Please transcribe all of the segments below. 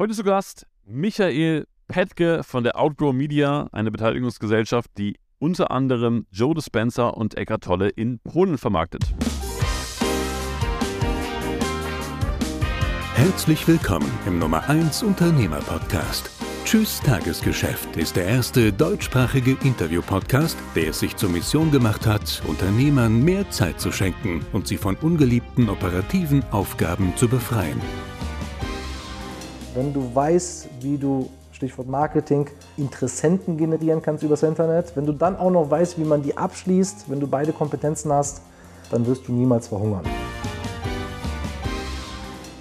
Heute zu Gast Michael Petke von der Outgrow Media, eine Beteiligungsgesellschaft, die unter anderem Joe Dispenza und Eckart Tolle in Polen vermarktet. Herzlich willkommen im Nummer 1 Unternehmer Podcast. Tschüss Tagesgeschäft ist der erste deutschsprachige Interview-Podcast, der es sich zur Mission gemacht hat, Unternehmern mehr Zeit zu schenken und sie von ungeliebten operativen Aufgaben zu befreien. Wenn du weißt, wie du Stichwort Marketing, Interessenten generieren kannst übers Internet. Wenn du dann auch noch weißt, wie man die abschließt, wenn du beide Kompetenzen hast, dann wirst du niemals verhungern.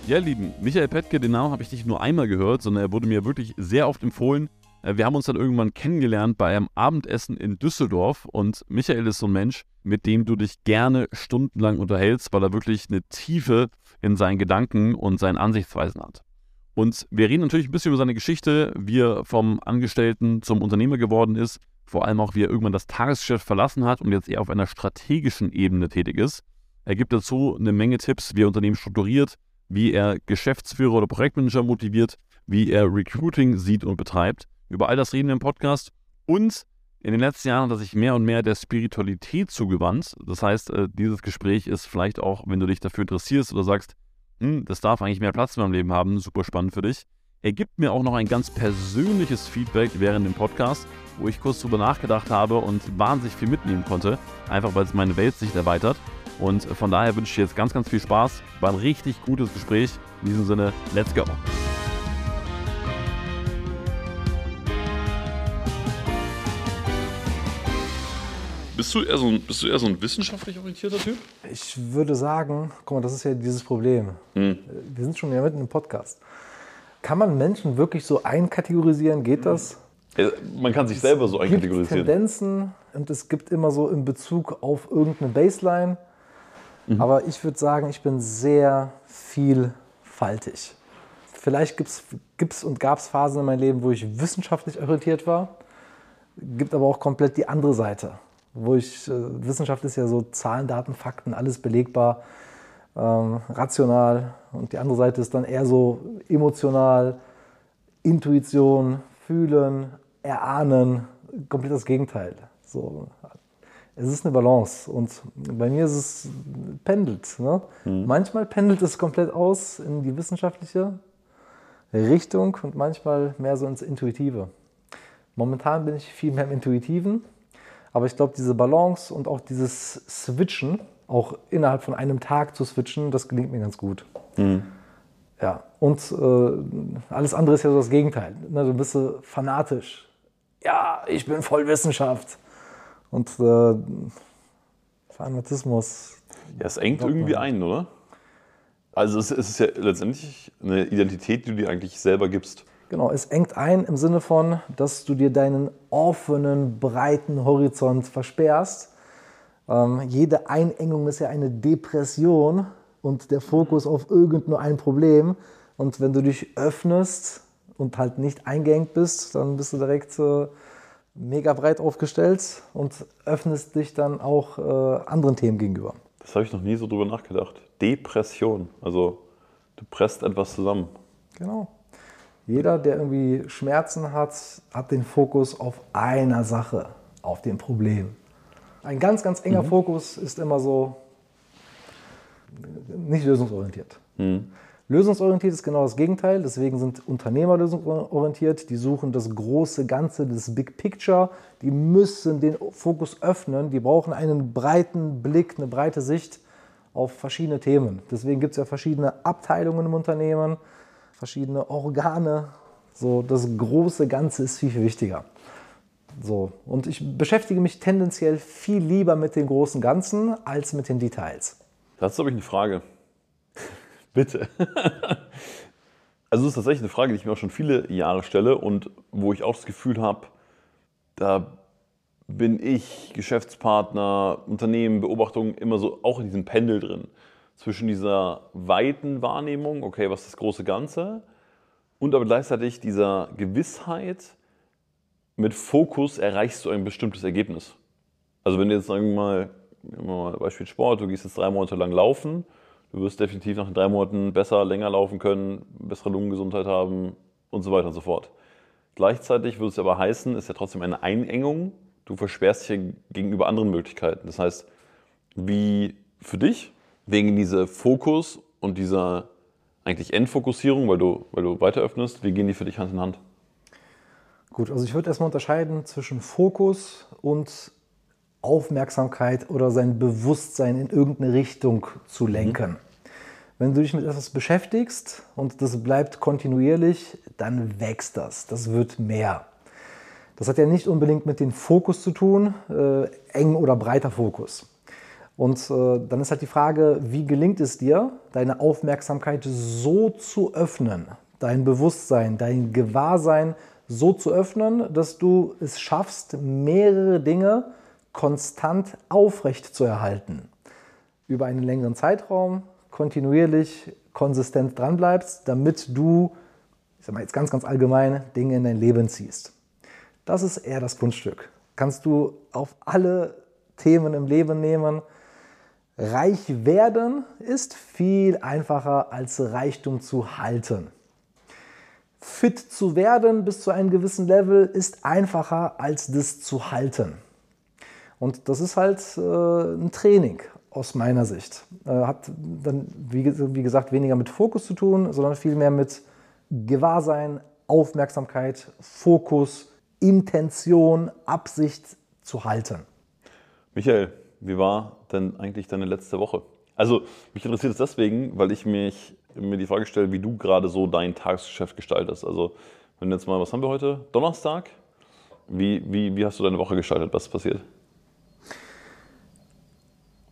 Ja, Lieben, Michael Petke, den Namen habe ich nicht nur einmal gehört, sondern er wurde mir wirklich sehr oft empfohlen. Äh, wir haben uns dann irgendwann kennengelernt bei einem Abendessen in Düsseldorf und Michael ist so ein Mensch, mit dem du dich gerne stundenlang unterhältst, weil er wirklich eine Tiefe in seinen Gedanken und seinen Ansichtsweisen hat. Und wir reden natürlich ein bisschen über seine Geschichte, wie er vom Angestellten zum Unternehmer geworden ist, vor allem auch, wie er irgendwann das Tagesgeschäft verlassen hat und jetzt eher auf einer strategischen Ebene tätig ist. Er gibt dazu eine Menge Tipps, wie er Unternehmen strukturiert, wie er Geschäftsführer oder Projektmanager motiviert, wie er Recruiting sieht und betreibt. Über all das reden wir im Podcast. Und in den letzten Jahren hat er sich mehr und mehr der Spiritualität zugewandt. Das heißt, äh, dieses Gespräch ist vielleicht auch, wenn du dich dafür interessierst oder sagst, hm, das darf eigentlich mehr Platz in meinem Leben haben, super spannend für dich. Er gibt mir auch noch ein ganz persönliches Feedback während dem Podcast, wo ich kurz drüber nachgedacht habe und wahnsinnig viel mitnehmen konnte, einfach weil es meine Weltsicht erweitert. Und von daher wünsche ich dir jetzt ganz, ganz viel Spaß. War ein richtig gutes Gespräch. In diesem Sinne, let's go. Bist du, eher so ein, bist du eher so ein wissenschaftlich orientierter Typ? Ich würde sagen, guck mal, das ist ja dieses Problem. Hm. Wir sind schon ja mitten im Podcast. Kann man Menschen wirklich so einkategorisieren? Geht das? Ja, man kann sich selber so Es gibt einkategorisieren. Tendenzen und es gibt immer so in Bezug auf irgendeine Baseline. Mhm. Aber ich würde sagen, ich bin sehr vielfaltig. Vielleicht gibt es und gab es Phasen in meinem Leben, wo ich wissenschaftlich orientiert war. Gibt aber auch komplett die andere Seite, wo ich, äh, Wissenschaft ist ja so Zahlen, Daten, Fakten, alles belegbar, ähm, rational. Und die andere Seite ist dann eher so emotional, Intuition, fühlen, erahnen, komplett das Gegenteil. So, es ist eine Balance und bei mir ist es pendelt. Ne? Manchmal pendelt es komplett aus in die wissenschaftliche Richtung und manchmal mehr so ins Intuitive. Momentan bin ich viel mehr im Intuitiven, aber ich glaube, diese Balance und auch dieses Switchen, auch innerhalb von einem Tag zu switchen, das gelingt mir ganz gut. Ja, und äh, alles andere ist ja so das Gegenteil. Ne, du bist so fanatisch. Ja, ich bin voll Wissenschaft. Und äh, Fanatismus. Ja, es engt irgendwie man. ein, oder? Also es, es ist ja letztendlich eine Identität, die du dir eigentlich selber gibst. Genau, es engt ein im Sinne von, dass du dir deinen offenen, breiten Horizont versperrst. Ähm, jede Einengung ist ja eine Depression und der Fokus auf irgend nur ein Problem. Und wenn du dich öffnest und halt nicht eingeengt bist, dann bist du direkt äh, mega breit aufgestellt und öffnest dich dann auch äh, anderen Themen gegenüber. Das habe ich noch nie so drüber nachgedacht. Depression. Also du presst etwas zusammen. Genau. Jeder, der irgendwie Schmerzen hat, hat den Fokus auf einer Sache, auf dem Problem. Ein ganz, ganz enger Fokus ist immer so nicht lösungsorientiert. Lösungsorientiert ist genau das Gegenteil, deswegen sind Unternehmer lösungsorientiert, die suchen das große Ganze, das Big Picture, die müssen den Fokus öffnen, die brauchen einen breiten Blick, eine breite Sicht auf verschiedene Themen. Deswegen gibt es ja verschiedene Abteilungen im Unternehmen, verschiedene Organe. So, das große Ganze ist viel, viel wichtiger. So, und ich beschäftige mich tendenziell viel lieber mit dem großen Ganzen als mit den Details. Dazu habe ich eine Frage. Bitte. also das ist tatsächlich eine Frage, die ich mir auch schon viele Jahre stelle und wo ich auch das Gefühl habe, da bin ich, Geschäftspartner, Unternehmen, Beobachtung immer so auch in diesem Pendel drin. Zwischen dieser weiten Wahrnehmung, okay, was ist das große Ganze, und aber gleichzeitig dieser Gewissheit, mit Fokus erreichst du ein bestimmtes Ergebnis. Also wenn du jetzt sagen wir mal, wir mal Beispiel Sport, du gehst jetzt drei Monate lang laufen, du wirst definitiv nach drei Monaten besser, länger laufen können, bessere Lungengesundheit haben, und so weiter und so fort. Gleichzeitig würde es aber heißen, ist ja trotzdem eine Einengung. Du versperrst dich gegenüber anderen Möglichkeiten. Das heißt, wie für dich, wegen dieser Fokus und dieser eigentlich Endfokussierung, weil du, weil du weiter öffnest, wie gehen die für dich Hand in Hand? Gut, also ich würde erstmal unterscheiden zwischen Fokus und Aufmerksamkeit oder sein Bewusstsein in irgendeine Richtung zu lenken. Mhm. Wenn du dich mit etwas beschäftigst und das bleibt kontinuierlich, dann wächst das. Das wird mehr. Das hat ja nicht unbedingt mit dem Fokus zu tun, äh, eng oder breiter Fokus. Und äh, dann ist halt die Frage, wie gelingt es dir, deine Aufmerksamkeit so zu öffnen, dein Bewusstsein, dein Gewahrsein so zu öffnen, dass du es schaffst, mehrere Dinge konstant aufrecht zu erhalten. Über einen längeren Zeitraum, kontinuierlich, konsistent dranbleibst, damit du, ich sag mal jetzt ganz, ganz allgemein, Dinge in dein Leben ziehst. Das ist eher das Kunststück. Kannst du auf alle Themen im Leben nehmen. Reich werden ist viel einfacher als Reichtum zu halten. Fit zu werden bis zu einem gewissen Level ist einfacher als das zu halten. Und das ist halt äh, ein Training aus meiner Sicht. Äh, hat dann, wie, wie gesagt, weniger mit Fokus zu tun, sondern vielmehr mit Gewahrsein, Aufmerksamkeit, Fokus, Intention, Absicht zu halten. Michael, wie war denn eigentlich deine letzte Woche? Also mich interessiert es deswegen, weil ich mich, mir die Frage stelle, wie du gerade so dein Tagesgeschäft gestaltest. Also wenn jetzt mal, was haben wir heute? Donnerstag? Wie, wie, wie hast du deine Woche gestaltet? Was ist passiert?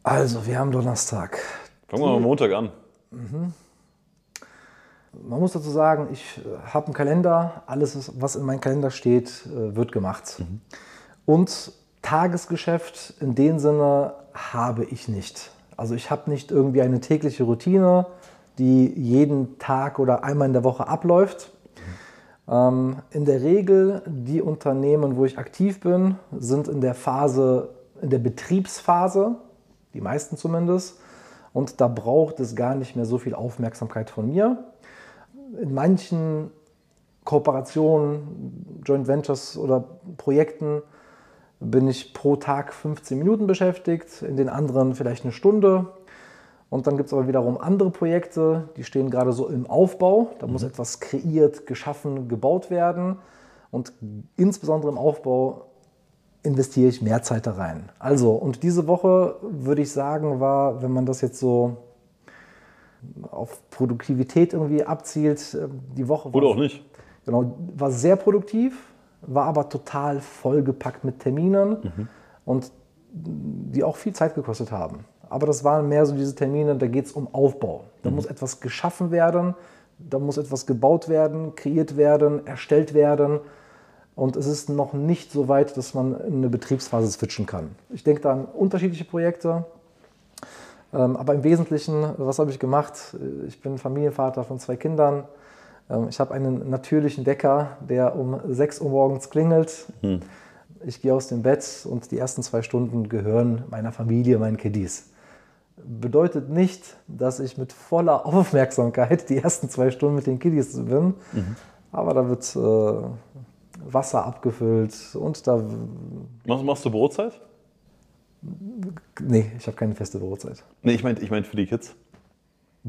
Also, wir haben Donnerstag. Fangen wir mal Montag an. Mhm. Man muss dazu sagen, ich äh, habe einen Kalender. Alles, was in meinem Kalender steht, äh, wird gemacht. Mhm. Und Tagesgeschäft in dem Sinne habe ich nicht. Also ich habe nicht irgendwie eine tägliche Routine, die jeden Tag oder einmal in der Woche abläuft. Mhm. in der Regel die Unternehmen, wo ich aktiv bin, sind in der Phase, in der Betriebsphase die meisten zumindest. Und da braucht es gar nicht mehr so viel Aufmerksamkeit von mir. In manchen Kooperationen, Joint Ventures oder Projekten bin ich pro Tag 15 Minuten beschäftigt, in den anderen vielleicht eine Stunde. Und dann gibt es aber wiederum andere Projekte, die stehen gerade so im Aufbau. Da mhm. muss etwas kreiert, geschaffen, gebaut werden. Und insbesondere im Aufbau investiere ich mehr Zeit da rein. Also, und diese Woche würde ich sagen, war, wenn man das jetzt so auf Produktivität irgendwie abzielt, äh, die Woche. Oder auch nicht. Genau, war sehr produktiv, war aber total vollgepackt mit Terminen mhm. und die auch viel Zeit gekostet haben. Aber das waren mehr so diese Termine, da geht es um Aufbau. Da mhm. muss etwas geschaffen werden, da muss etwas gebaut werden, kreiert werden, erstellt werden. Und es ist noch nicht so weit, dass man in eine Betriebsphase switchen kann. Ich denke da an unterschiedliche Projekte. Ähm, aber im Wesentlichen, was habe ich gemacht? Ich bin Familienvater von zwei Kindern. Ähm, ich habe einen natürlichen Wecker, der um 6 Uhr morgens klingelt. Hm. Ich gehe aus dem Bett und die ersten zwei Stunden gehören meiner Familie, meinen Kiddies. Bedeutet nicht, dass ich mit voller Aufmerksamkeit die ersten zwei Stunden mit den Kiddies bin. Mhm. Aber da wird äh, Wasser abgefüllt und da. Machst, machst du Brotzeit? Nee, ich habe keine feste Brotzeit. Nee, ich meine ich mein für die Kids.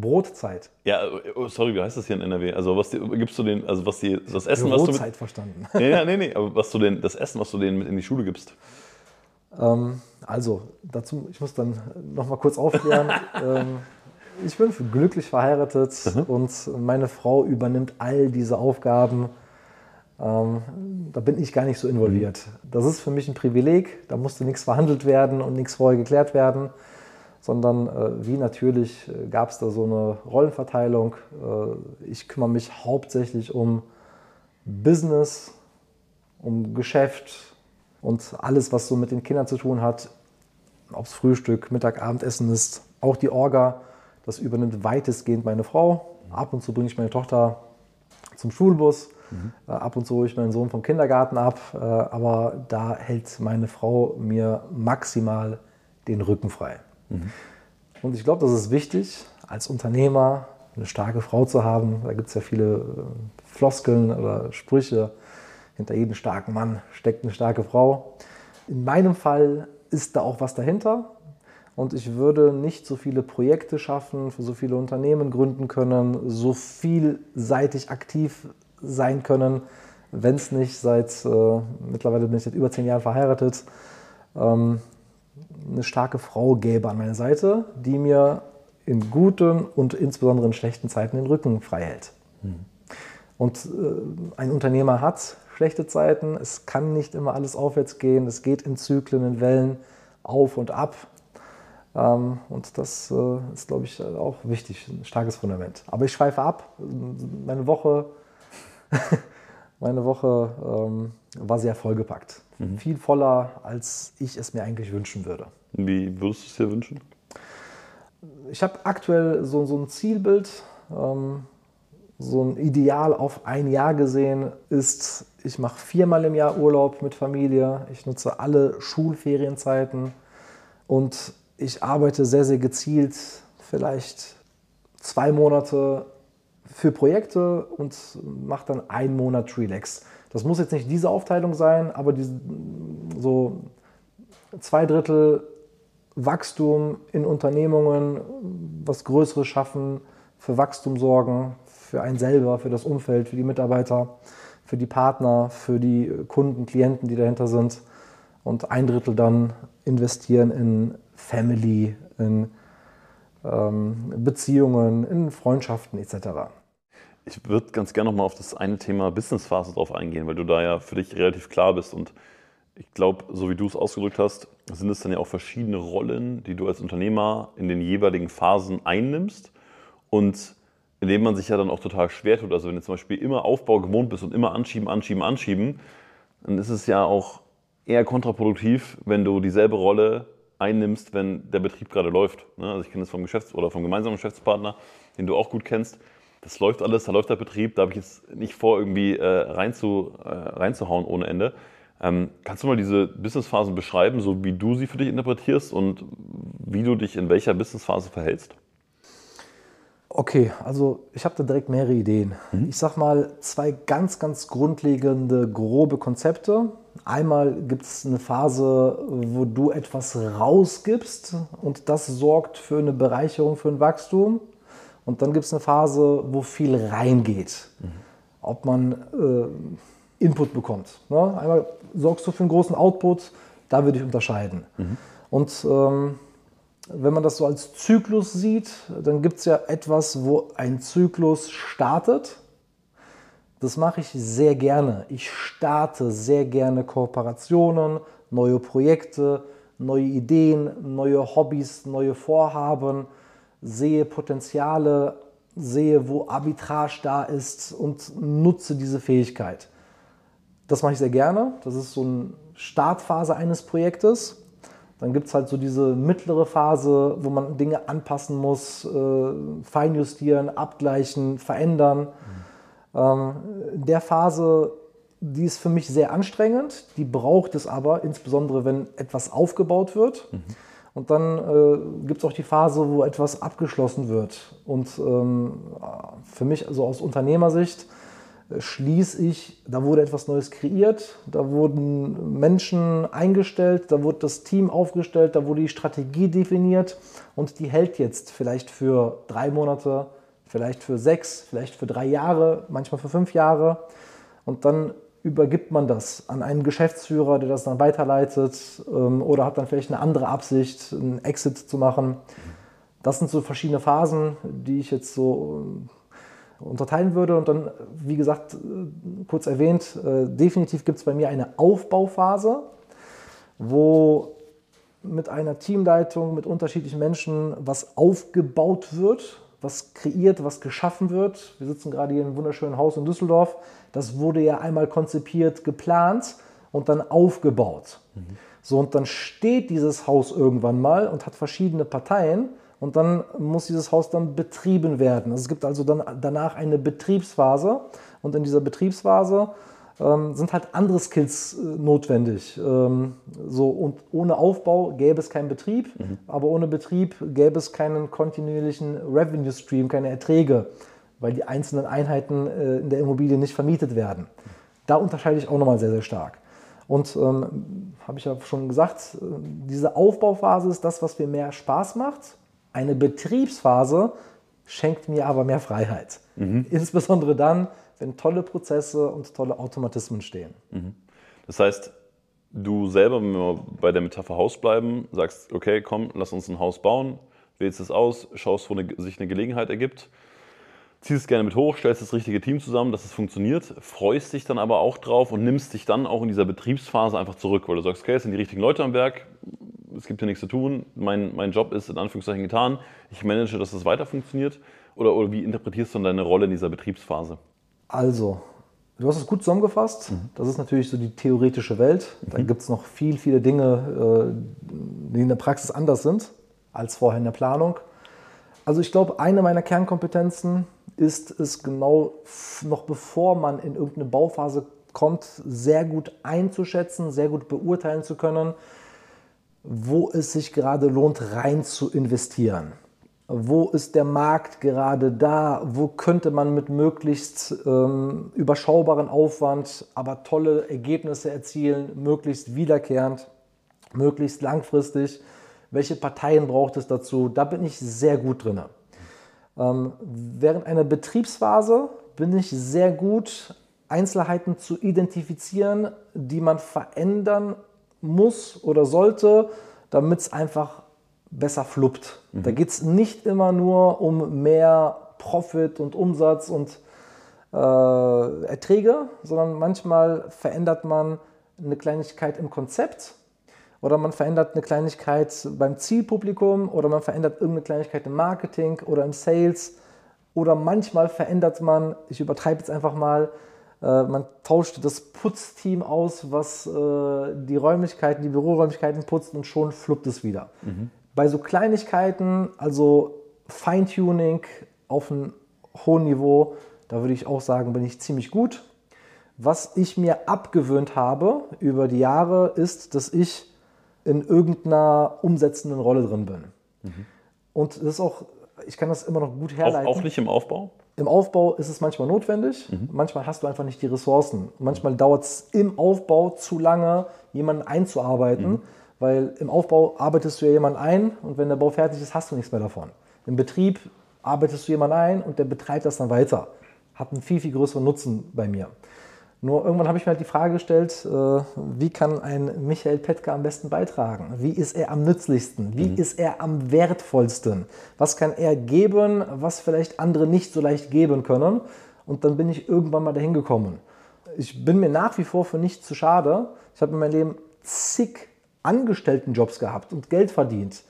Brotzeit. Ja, oh, sorry, wie heißt das hier in NRW? Also was die, gibst du den, also was die, das Essen, was du mit, verstanden. Nee, nee, nee, nee, aber was du den, das Essen, was du denen mit in die Schule gibst. Ähm, also dazu, ich muss dann noch mal kurz aufklären. ähm, ich bin glücklich verheiratet mhm. und meine Frau übernimmt all diese Aufgaben ähm, da bin ich gar nicht so involviert. Das ist für mich ein Privileg, da musste nichts verhandelt werden und nichts vorher geklärt werden, sondern äh, wie natürlich äh, gab es da so eine Rollenverteilung. Äh, ich kümmere mich hauptsächlich um Business, um Geschäft und alles, was so mit den Kindern zu tun hat, ob es Frühstück, Mittag, Abendessen ist, auch die Orga, das übernimmt weitestgehend meine Frau. Ab und zu bringe ich meine Tochter zum Schulbus Mhm. ab und zu hole ich meinen Sohn vom Kindergarten ab, äh, aber da hält meine Frau mir maximal den Rücken frei. Mhm. Und ich glaube, das ist wichtig als Unternehmer, eine starke Frau zu haben. Da gibt es ja viele äh, Floskeln oder Sprüche. Hinter jedem starken Mann steckt eine starke Frau. In meinem Fall ist da auch was dahinter. Und ich würde nicht so viele Projekte schaffen, für so viele Unternehmen gründen können, so vielseitig aktiv sein können, wenn es nicht seit, äh, mittlerweile bin ich seit über zehn Jahren verheiratet, ähm, eine starke Frau gäbe an meiner Seite, die mir in guten und insbesondere in schlechten Zeiten den Rücken frei hält. Mhm. Und äh, ein Unternehmer hat schlechte Zeiten, es kann nicht immer alles aufwärts gehen, es geht in Zyklen, in Wellen auf und ab. Ähm, und das äh, ist, glaube ich, auch wichtig, ein starkes Fundament. Aber ich schweife ab. Meine Woche, meine Woche ähm, war sehr vollgepackt. Mhm. Viel voller, als ich es mir eigentlich wünschen würde. Wie würdest du es dir wünschen? Ich habe aktuell so, so ein Zielbild, ähm, so ein Ideal auf ein Jahr gesehen ist, ich mache viermal im Jahr Urlaub mit Familie, ich nutze alle Schulferienzeiten und ich arbeite sehr, sehr gezielt, vielleicht zwei Monate für Projekte und mache dann einen Monat Relax. Das muss jetzt nicht diese Aufteilung sein, aber die, so zwei Drittel Wachstum in Unternehmungen, was Größeres schaffen, für Wachstum sorgen, für einen selber, für das Umfeld, für die Mitarbeiter, für die Partner, für die Kunden, Klienten, die dahinter sind. Und ein Drittel dann investieren in Family, in ähm, Beziehungen, in Freundschaften etc. Ich würde ganz gerne nochmal auf das eine Thema Businessphase drauf eingehen, weil du da ja für dich relativ klar bist. Und ich glaube, so wie du es ausgedrückt hast, sind es dann ja auch verschiedene Rollen, die du als Unternehmer in den jeweiligen Phasen einnimmst und in denen man sich ja dann auch total schwer tut. Also wenn du zum Beispiel immer Aufbau gewohnt bist und immer anschieben, anschieben, anschieben, dann ist es ja auch eher kontraproduktiv, wenn du dieselbe Rolle einnimmst, wenn der Betrieb gerade läuft. Ne? Also ich kenne das vom Geschäfts- oder vom gemeinsamen Geschäftspartner, den du auch gut kennst das läuft alles, da läuft der Betrieb, da habe ich jetzt nicht vor, irgendwie äh, rein zu, äh, reinzuhauen ohne Ende. Ähm, kannst du mal diese Businessphasen beschreiben, so wie du sie für dich interpretierst und wie du dich in welcher Businessphase verhältst? Okay, also ich habe da direkt mehrere Ideen. Mhm. Ich sag mal zwei ganz, ganz grundlegende, grobe Konzepte. Einmal gibt es eine Phase, wo du etwas rausgibst und das sorgt für eine Bereicherung, für ein Wachstum. Und dann gibt es eine Phase, wo viel reingeht. Mhm. Ob man äh, Input bekommt. Ne? Einmal sorgst du für einen großen Output, da würde ich unterscheiden. Mhm. Und ähm, wenn man das so als Zyklus sieht, dann gibt es ja etwas, wo ein Zyklus startet. Das mache ich sehr gerne. Ich starte sehr gerne Kooperationen, neue Projekte, neue Ideen, neue Hobbys, neue Vorhaben sehe Potenziale, sehe, wo Arbitrage da ist und nutze diese Fähigkeit. Das mache ich sehr gerne. Das ist so eine Startphase eines Projektes. Dann gibt es halt so diese mittlere Phase, wo man Dinge anpassen muss, äh, feinjustieren, abgleichen, verändern. Mhm. Ähm, in der Phase, die ist für mich sehr anstrengend. Die braucht es aber, insbesondere wenn etwas aufgebaut wird. Mhm. Und dann äh, gibt es auch die Phase, wo etwas abgeschlossen wird. Und ähm, für mich, also aus Unternehmersicht, äh, schließe ich, da wurde etwas Neues kreiert, da wurden Menschen eingestellt, da wurde das Team aufgestellt, da wurde die Strategie definiert und die hält jetzt vielleicht für drei Monate, vielleicht für sechs, vielleicht für drei Jahre, manchmal für fünf Jahre. Und dann übergibt man das an einen Geschäftsführer, der das dann weiterleitet ähm, oder hat dann vielleicht eine andere Absicht, einen Exit zu machen. Das sind so verschiedene Phasen, die ich jetzt so äh, unterteilen würde. Und dann, wie gesagt, äh, kurz erwähnt, äh, definitiv gibt es bei mir eine Aufbauphase, wo mit einer Teamleitung, mit unterschiedlichen Menschen was aufgebaut wird, was kreiert, was geschaffen wird. Wir sitzen gerade hier in einem wunderschönen Haus in Düsseldorf. Das wurde ja einmal konzipiert, geplant und dann aufgebaut. Mhm. So, und dann steht dieses Haus irgendwann mal und hat verschiedene Parteien und dann muss dieses Haus dann betrieben werden. Also es gibt also dann danach eine Betriebsphase und in dieser Betriebsphase ähm, sind halt andere Skills äh, notwendig. Ähm, so, und ohne Aufbau gäbe es keinen Betrieb, mhm. aber ohne Betrieb gäbe es keinen kontinuierlichen Revenue Stream, keine Erträge, weil die einzelnen Einheiten äh, in der Immobilie nicht vermietet werden. Da unterscheide ich auch nochmal sehr, sehr stark. Und ähm, habe ich ja schon gesagt, äh, diese Aufbauphase ist das, was mir mehr Spaß macht. Eine Betriebsphase schenkt mir aber mehr Freiheit. Mhm. Insbesondere dann, wenn tolle Prozesse und tolle Automatismen stehen. Mhm. Das heißt, du selber, wenn wir bei der Metapher Haus bleiben, sagst, okay, komm, lass uns ein Haus bauen, wählst es aus, schaust, wo eine, sich eine Gelegenheit ergibt, ziehst es gerne mit hoch, stellst das richtige Team zusammen, dass es funktioniert, freust dich dann aber auch drauf und nimmst dich dann auch in dieser Betriebsphase einfach zurück, weil du sagst, okay, es sind die richtigen Leute am Werk, es gibt hier nichts zu tun, mein, mein Job ist in Anführungszeichen getan, ich manage, dass es weiter funktioniert. Oder, oder wie interpretierst du dann deine Rolle in dieser Betriebsphase? Also, du hast es gut zusammengefasst. Mhm. Das ist natürlich so die theoretische Welt. Dann mhm. gibt es noch viel, viele Dinge, äh, die in der Praxis anders sind als vorher in der Planung. Also ich glaube, eine meiner Kernkompetenzen ist es genau noch bevor man in irgendeine Bauphase kommt, sehr gut einzuschätzen, sehr gut beurteilen zu können, wo es sich gerade lohnt, rein zu investieren wo ist der Markt gerade da, wo könnte man mit möglichst ähm, überschaubaren Aufwand aber tolle Ergebnisse erzielen, möglichst wiederkehrend, möglichst langfristig. Welche Parteien braucht es dazu? Da bin ich sehr gut drin. Ähm, während einer Betriebsphase bin ich sehr gut, Einzelheiten zu identifizieren, die man verändern muss oder sollte, damit es einfach besser fluppt. Mhm. Da geht es nicht immer nur um mehr Profit und Umsatz und äh, Erträge, sondern manchmal verändert man eine Kleinigkeit im Konzept oder man verändert eine Kleinigkeit beim Zielpublikum oder man verändert irgendeine Kleinigkeit im Marketing oder im Sales oder manchmal verändert man, ich übertreibe jetzt einfach mal, äh, man tauscht das Putzteam aus, was äh, die Räumlichkeiten, die Büroräumlichkeiten putzt und schon fluppt es wieder. Mhm. Bei so Kleinigkeiten, also Feintuning auf einem hohen Niveau, da würde ich auch sagen, bin ich ziemlich gut. Was ich mir abgewöhnt habe über die Jahre, ist, dass ich in irgendeiner umsetzenden Rolle drin bin. Mhm. Und das ist auch, ich kann das immer noch gut herleiten. Auch, auch nicht im Aufbau? Im Aufbau ist es manchmal notwendig, mhm. manchmal hast du einfach nicht die Ressourcen. Manchmal dauert es im Aufbau zu lange, jemanden einzuarbeiten. Mhm. Weil im Aufbau arbeitest du ja jemanden ein und wenn der Bau fertig ist, hast du nichts mehr davon. Im Betrieb arbeitest du jemanden ein und der betreibt das dann weiter. Hat einen viel, viel größeren Nutzen bei mir. Nur irgendwann habe ich mir halt die Frage gestellt, äh, wie kann ein Michael Petka am besten beitragen? Wie ist er am nützlichsten? Wie mhm. ist er am wertvollsten? Was kann er geben, was vielleicht andere nicht so leicht geben können? Und dann bin ich irgendwann mal dahin gekommen. Ich bin mir nach wie vor für nichts zu schade. Ich habe in meinem Leben zig Angestelltenjobs gehabt und Geld verdient.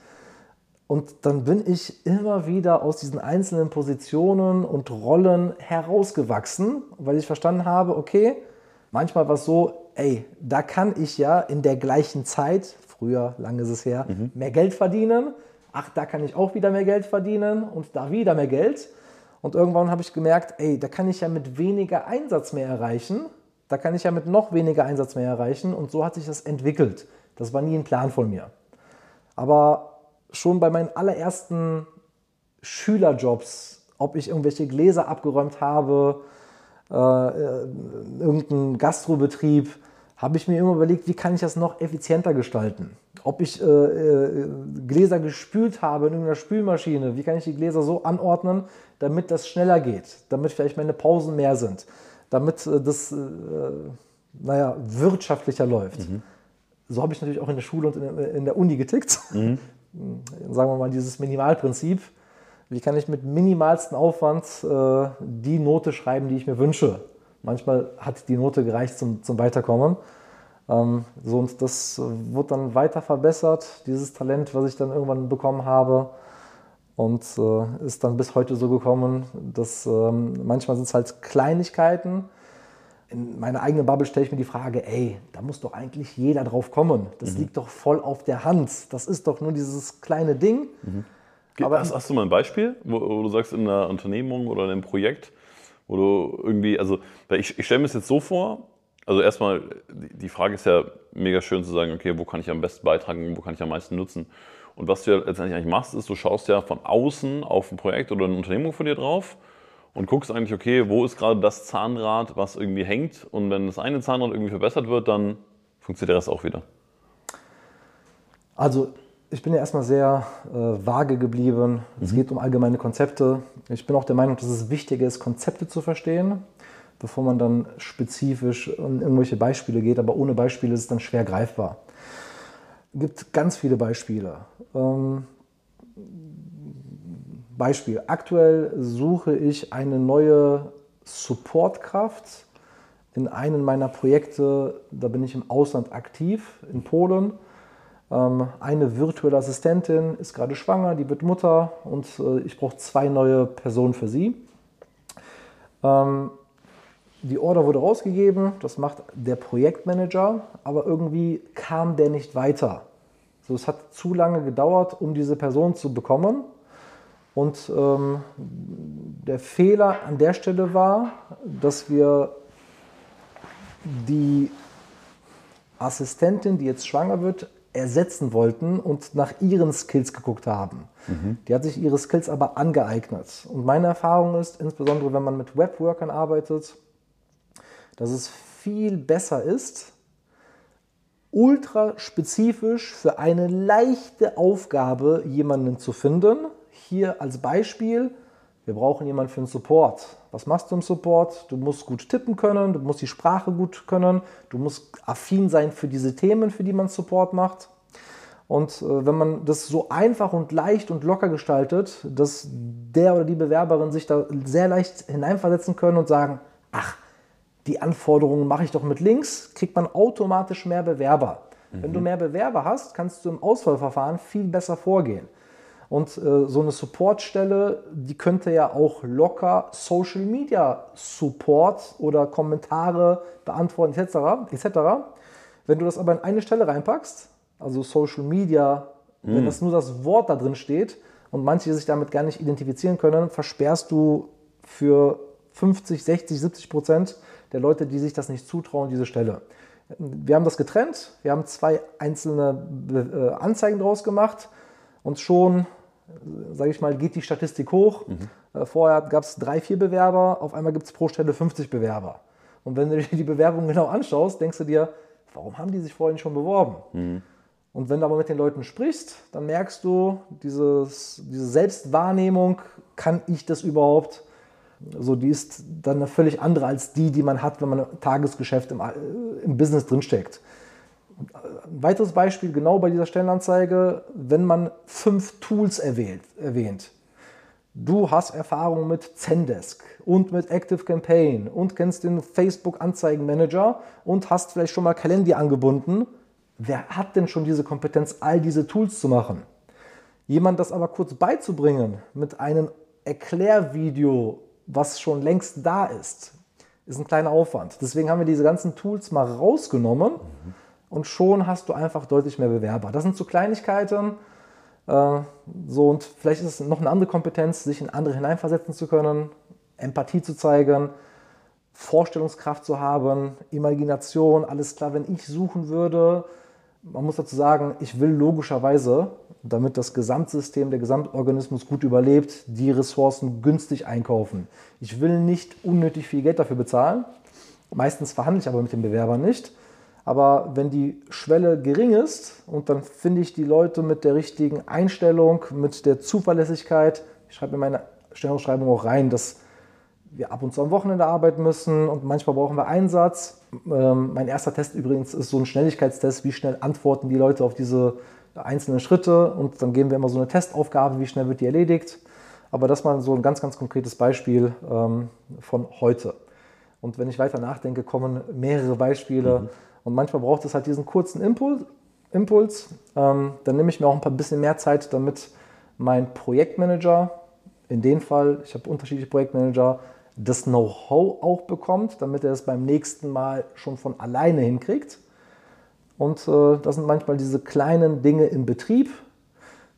Und dann bin ich immer wieder aus diesen einzelnen Positionen und Rollen herausgewachsen, weil ich verstanden habe, okay, manchmal war es so, ey, da kann ich ja in der gleichen Zeit, früher, lange ist es her, mhm. mehr Geld verdienen. Ach, da kann ich auch wieder mehr Geld verdienen und da wieder mehr Geld. Und irgendwann habe ich gemerkt, ey, da kann ich ja mit weniger Einsatz mehr erreichen. Da kann ich ja mit noch weniger Einsatz mehr erreichen. Und so hat sich das entwickelt. Das war nie ein Plan von mir. Aber schon bei meinen allerersten Schülerjobs, ob ich irgendwelche Gläser abgeräumt habe, äh, äh, irgendeinen Gastrobetrieb, habe ich mir immer überlegt, wie kann ich das noch effizienter gestalten? Ob ich äh, äh, Gläser gespült habe in irgendeiner Spülmaschine, wie kann ich die Gläser so anordnen, damit das schneller geht, damit vielleicht meine Pausen mehr sind, damit äh, das äh, naja, wirtschaftlicher läuft. Mhm so habe ich natürlich auch in der Schule und in der Uni getickt. Mhm. Sagen wir mal dieses Minimalprinzip. Wie kann ich mit minimalstem Aufwand äh, die Note schreiben, die ich mir wünsche? Manchmal hat die Note gereicht zum, zum Weiterkommen. Ähm, so, und das wurde dann weiter verbessert, dieses Talent, was ich dann irgendwann bekommen habe. Und äh, ist dann bis heute so gekommen, dass ähm, manchmal sind es halt Kleinigkeiten, in meiner eigenen Bubble stelle ich mir die Frage, ey, da muss doch eigentlich jeder drauf kommen. Das mhm. liegt doch voll auf der Hand. Das ist doch nur dieses kleine Ding. Mhm. Aber hast, hast, du mal ein Beispiel, wo, wo, du sagst, in einer Unternehmung oder in einem Projekt, wo du irgendwie, also ich, ich stelle mir es jetzt so vor, Also erstmal, die Frage ist ja mega schön zu sagen, okay, wo kann ich am besten beitragen, wo kann ich am meisten nutzen. Und was du ja letztendlich eigentlich machst, ist, du schaust ja von außen auf ein Projekt oder eine Unternehmung von dir drauf und guckst eigentlich, okay, wo ist gerade das Zahnrad, was irgendwie hängt. Und wenn das eine Zahnrad irgendwie verbessert wird, dann funktioniert der Rest auch wieder. Also ich bin ja erstmal sehr äh, vage geblieben. Es mhm. geht um allgemeine Konzepte. Ich bin auch der Meinung, dass es wichtig ist, Konzepte zu verstehen, bevor man dann spezifisch in irgendwelche Beispiele geht. Aber ohne Beispiele ist es dann schwer greifbar. Es gibt ganz viele Beispiele. Ähm, Beispiel. Aktuell suche ich eine neue Supportkraft in einem meiner Projekte. Da bin ich im Ausland aktiv, in Polen. Ähm, eine virtuelle Assistentin ist gerade schwanger, die wird Mutter und äh, ich brauche zwei neue Personen für sie. Ähm, die Order wurde rausgegeben, das macht der Projektmanager, aber irgendwie kam der nicht weiter. So, es hat zu lange gedauert, um diese Person zu bekommen. Und ähm, der Fehler an der Stelle war, dass wir die Assistentin, die jetzt schwanger wird, ersetzen wollten und nach ihren Skills geguckt haben. Mhm. Die hat sich ihre Skills aber angeeignet. Und meine Erfahrung ist, insbesondere wenn man mit Webworkern arbeitet, dass es viel besser ist, ultra spezifisch für eine leichte Aufgabe jemanden zu finden. Hier als Beispiel, wir brauchen jemanden für den Support. Was machst du im Support? Du musst gut tippen können, du musst die Sprache gut können, du musst affin sein für diese Themen, für die man Support macht. Und äh, wenn man das so einfach und leicht und locker gestaltet, dass der oder die Bewerberin sich da sehr leicht hineinversetzen können und sagen, ach, die Anforderungen mache ich doch mit links, kriegt man automatisch mehr Bewerber. Mhm. Wenn du mhm. mehr Bewerber hast, kannst du im Auswahlverfahren viel besser vorgehen. Und äh, so eine Supportstelle, die könnte ja auch locker Social Media Support oder Kommentare beantworten etc. etc. Wenn du das aber in eine Stelle reinpackst, also Social Media, mhm. wenn das nur das Wort da drin steht und manche sich damit gar nicht identifizieren können, versperrst du für 50, 60, 70 Prozent der Leute, die sich das nicht zutrauen, diese Stelle. Wir haben das getrennt, wir haben zwei einzelne äh, Anzeigen draus gemacht und schon sage ich mal, geht die Statistik hoch. Mhm. Äh, vorher gab es drei, vier Bewerber, auf einmal gibt es pro Stelle 50 Bewerber. Und wenn du dir die Bewerbung genau anschaust, denkst du dir, warum haben die sich vorhin schon beworben? Mhm. Und wenn du aber mit den Leuten sprichst, dann merkst du, dieses, diese Selbstwahrnehmung, kann ich das überhaupt? So, die ist dann eine völlig andere als die, die man hat, wenn man im Tagesgeschäft im, im Business drinsteckt. Ein weiteres Beispiel genau bei dieser Stellenanzeige, wenn man fünf Tools erwähnt, erwähnt. Du hast Erfahrung mit Zendesk und mit Active Campaign und kennst den Facebook Anzeigenmanager und hast vielleicht schon mal Calendly angebunden. Wer hat denn schon diese Kompetenz, all diese Tools zu machen? Jemand das aber kurz beizubringen mit einem Erklärvideo, was schon längst da ist, ist ein kleiner Aufwand. Deswegen haben wir diese ganzen Tools mal rausgenommen. Mhm und schon hast du einfach deutlich mehr Bewerber. Das sind so Kleinigkeiten. Äh, so und vielleicht ist es noch eine andere Kompetenz, sich in andere hineinversetzen zu können, Empathie zu zeigen, Vorstellungskraft zu haben, Imagination. Alles klar, wenn ich suchen würde, man muss dazu sagen, ich will logischerweise, damit das Gesamtsystem, der Gesamtorganismus gut überlebt, die Ressourcen günstig einkaufen. Ich will nicht unnötig viel Geld dafür bezahlen. Meistens verhandle ich aber mit den Bewerbern nicht. Aber wenn die Schwelle gering ist und dann finde ich die Leute mit der richtigen Einstellung, mit der Zuverlässigkeit, ich schreibe in meine Stellungsschreibung auch rein, dass wir ab und zu am Wochenende arbeiten müssen und manchmal brauchen wir Einsatz. Ähm, mein erster Test übrigens ist so ein Schnelligkeitstest, wie schnell antworten die Leute auf diese einzelnen Schritte und dann geben wir immer so eine Testaufgabe, wie schnell wird die erledigt. Aber das mal so ein ganz, ganz konkretes Beispiel ähm, von heute. Und wenn ich weiter nachdenke, kommen mehrere Beispiele. Mhm und manchmal braucht es halt diesen kurzen Impuls. Impuls. Ähm, dann nehme ich mir auch ein paar bisschen mehr Zeit, damit mein Projektmanager, in dem Fall, ich habe unterschiedliche Projektmanager, das Know-how auch bekommt, damit er es beim nächsten Mal schon von alleine hinkriegt. Und äh, das sind manchmal diese kleinen Dinge im Betrieb.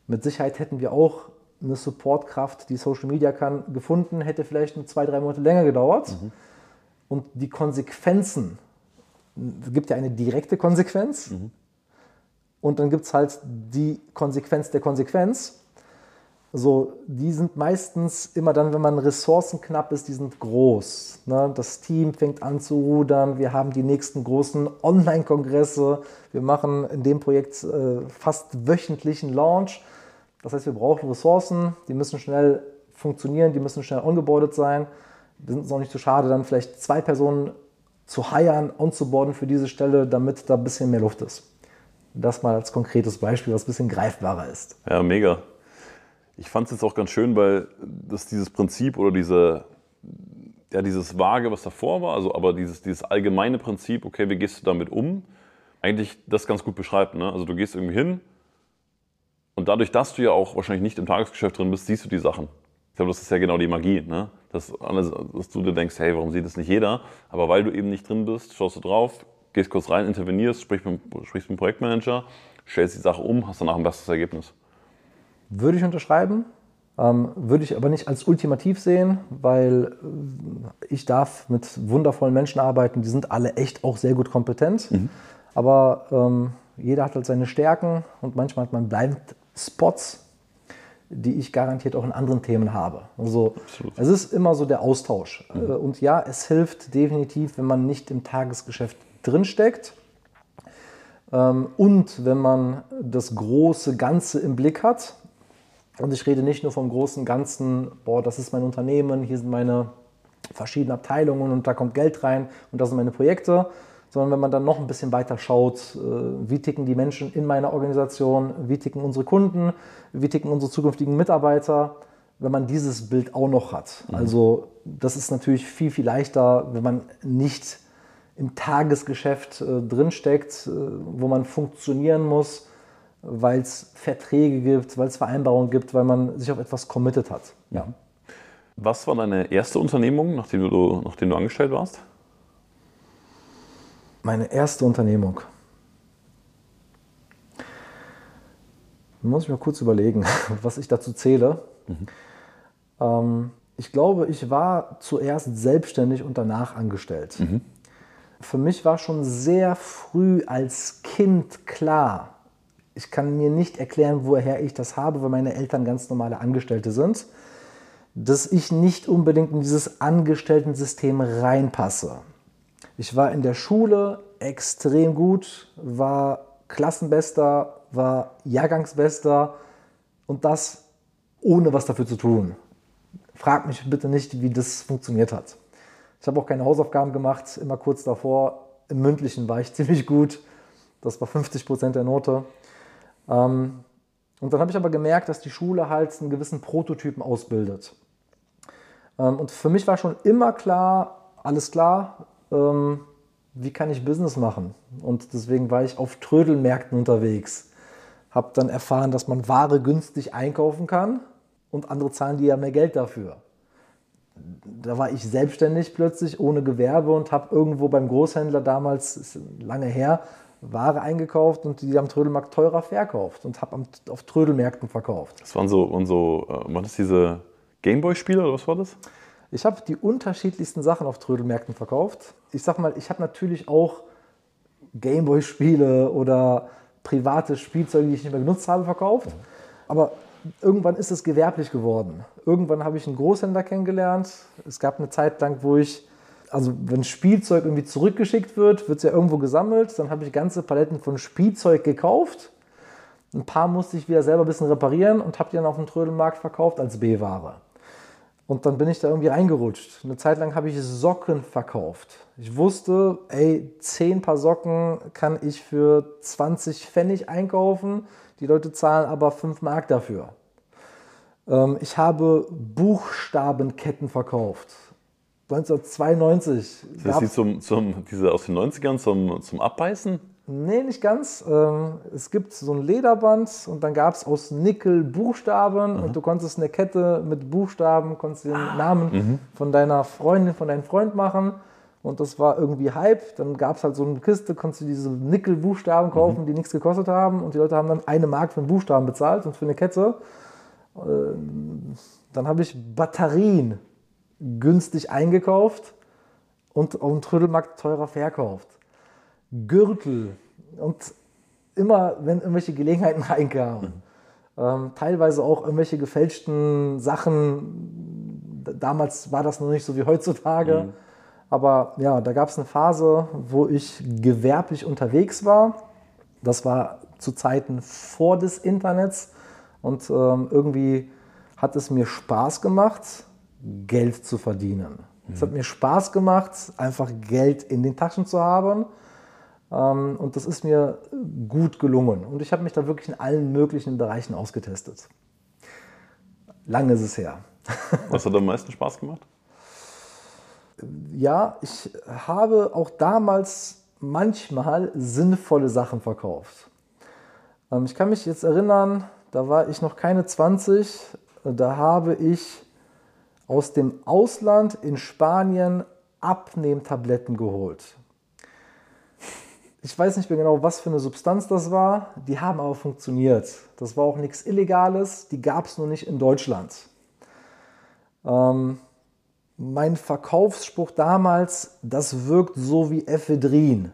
Mit Sicherheit hätten wir auch eine Supportkraft, die Social Media kann, gefunden, hätte vielleicht zwei, drei Monate länger gedauert. Mhm. Und die Konsequenzen es gibt ja eine direkte Konsequenz und dann gibt es halt die Konsequenz der Konsequenz. So, die sind meistens immer dann, wenn man ressourcenknapp ist, die sind groß. Ne? Das Team fängt an zu rudern, wir haben die nächsten großen Online-Kongresse, wir machen in dem Projekt äh, fast wöchentlichen Launch. Das heißt, wir brauchen Ressourcen, die müssen schnell funktionieren, die müssen schnell ongeboardet sein. Wir sind es auch nicht zu so schade, dann vielleicht zwei Personen zu hiren, onzuboarden für diese Stelle, damit da ein bisschen mehr Luft ist. Das mal als konkretes Beispiel, was ein bisschen greifbarer ist. Ja, mega. Ich fand es jetzt auch ganz schön, weil das dieses Prinzip oder diese, ja, dieses Vage, was davor war, also aber dieses, dieses allgemeine Prinzip, okay, wie gehst du damit um, eigentlich das ganz gut beschreibt. Ne? Also du gehst irgendwie hin und dadurch, dass du ja auch wahrscheinlich nicht im Tagesgeschäft drin bist, siehst du die Sachen. Ich glaube, das ist ja genau die Magie, ne? dass, dass du dir denkst, hey, warum sieht das nicht jeder? Aber weil du eben nicht drin bist, schaust du drauf, gehst kurz rein, intervenierst, sprichst mit, sprichst mit dem Projektmanager, stellst die Sache um, hast danach ein besseres Ergebnis. Würde ich unterschreiben, ähm, würde ich aber nicht als ultimativ sehen, weil äh, ich darf mit wundervollen Menschen arbeiten, die sind alle echt auch sehr gut kompetent. Mhm. Aber ähm, jeder hat halt seine Stärken und manchmal hat man Blindspots, die ich garantiert auch in anderen Themen habe. Also Absolut. es ist immer so der Austausch. Mhm. Äh, und ja, es hilft definitiv, wenn man nicht im Tagesgeschäft drinsteckt. Ähm, und wenn man das große Ganze im Blick hat. Und ich rede nicht nur vom großen Ganzen, boah, das ist mein Unternehmen, hier sind meine verschiedenen Abteilungen und da kommt Geld rein und das sind meine Projekte, sondern wenn man dann noch ein bisschen weiter schaut, äh, wie ticken die Menschen in meiner Organisation, wie ticken unsere Kunden, wie ticken unsere zukünftigen Mitarbeiter, wenn man dieses Bild auch noch hat. Mhm. Also das ist natürlich viel, viel leichter, wenn man nicht im Tagesgeschäft äh, drinsteckt, äh, wo man funktionieren muss, weil es Verträge gibt, weil es Vereinbarungen gibt, weil man sich auf etwas committed hat. Ja. Was war deine erste Unternehmung, nachdem du, nachdem du angestellt warst? Meine erste Unternehmung. Muss ich mal kurz überlegen, was ich dazu zähle. Mhm. Ähm, ich glaube, ich war zuerst selbstständig und danach angestellt. Mhm. Für mich war schon sehr früh als Kind klar, ich kann mir nicht erklären, woher ich das habe, weil meine Eltern ganz normale Angestellte sind, dass ich nicht unbedingt in dieses Angestellten-System reinpasse. Ich war in der Schule extrem gut, war Klassenbester, war Jahrgangsbester und das ohne was dafür zu tun. Frag mich bitte nicht, wie das funktioniert hat. Ich habe auch keine Hausaufgaben gemacht, immer kurz davor. Im mündlichen war ich ziemlich gut. Das war 50 Prozent der Note. Ähm, und dann habe ich aber gemerkt, dass die Schule halt einen gewissen Prototypen ausbildet. Ähm, und für mich war schon immer klar, alles klar, ähm, wie kann ich Business machen? Und deswegen war ich auf Trödelmärkten unterwegs. Habe dann erfahren, dass man Ware günstig einkaufen kann und andere zahlen dir ja mehr Geld dafür. Da war ich selbstständig plötzlich ohne Gewerbe und habe irgendwo beim Großhändler damals, ist lange her, Ware eingekauft und die am Trödelmarkt teurer verkauft und habe auf Trödelmärkten verkauft. Das waren so, und so äh, waren das diese Gameboy-Spiele oder was war das? Ich habe die unterschiedlichsten Sachen auf Trödelmärkten verkauft. Ich sag mal, ich habe natürlich auch Gameboy-Spiele oder private Spielzeuge, die ich nicht mehr genutzt habe, verkauft. Aber irgendwann ist es gewerblich geworden. Irgendwann habe ich einen Großhändler kennengelernt. Es gab eine Zeit lang, wo ich, also wenn Spielzeug irgendwie zurückgeschickt wird, wird es ja irgendwo gesammelt. Dann habe ich ganze Paletten von Spielzeug gekauft. Ein paar musste ich wieder selber ein bisschen reparieren und habe die dann auf dem Trödelmarkt verkauft als B-Ware. Und dann bin ich da irgendwie reingerutscht. Eine Zeit lang habe ich Socken verkauft. Ich wusste, ey, 10 Paar Socken kann ich für 20 Pfennig einkaufen. Die Leute zahlen aber 5 Mark dafür. Ähm, ich habe Buchstabenketten verkauft. 1992. Sind das zum, zum, diese aus den 90ern zum, zum Abbeißen? Nee, nicht ganz. Ähm, es gibt so ein Lederband und dann gab es aus Nickel Buchstaben mhm. und du konntest eine Kette mit Buchstaben, konntest den ah. Namen mhm. von deiner Freundin, von deinem Freund machen. Und das war irgendwie Hype. Dann gab es halt so eine Kiste, konntest du diese Nickel-Buchstaben mhm. kaufen, mhm. die nichts gekostet haben. Und die Leute haben dann eine Mark für einen Buchstaben bezahlt und für eine Kette. Ähm, dann habe ich Batterien günstig eingekauft und auf dem Trödelmarkt teurer verkauft. Gürtel und immer, wenn irgendwelche Gelegenheiten reinkamen. Ähm, teilweise auch irgendwelche gefälschten Sachen. Damals war das noch nicht so wie heutzutage. Aber ja, da gab es eine Phase, wo ich gewerblich unterwegs war. Das war zu Zeiten vor des Internets. Und ähm, irgendwie hat es mir Spaß gemacht, Geld zu verdienen. Es hat mir Spaß gemacht, einfach Geld in den Taschen zu haben. Ähm, und das ist mir gut gelungen. Und ich habe mich da wirklich in allen möglichen Bereichen ausgetestet. Lange ist es her. Was hat am meisten Spaß gemacht? Ja, ich habe auch damals manchmal sinnvolle Sachen verkauft. Ähm, ich kann mich jetzt erinnern, da war ich noch keine 20, da habe ich aus dem Ausland in Spanien Abnehmtabletten geholt. Ich weiß nicht mehr genau, was für eine Substanz das war, die haben aber funktioniert. Das war auch nichts Illegales, die gab es nur nicht in Deutschland. Ähm, mein Verkaufsspruch damals, das wirkt so wie Ephedrin.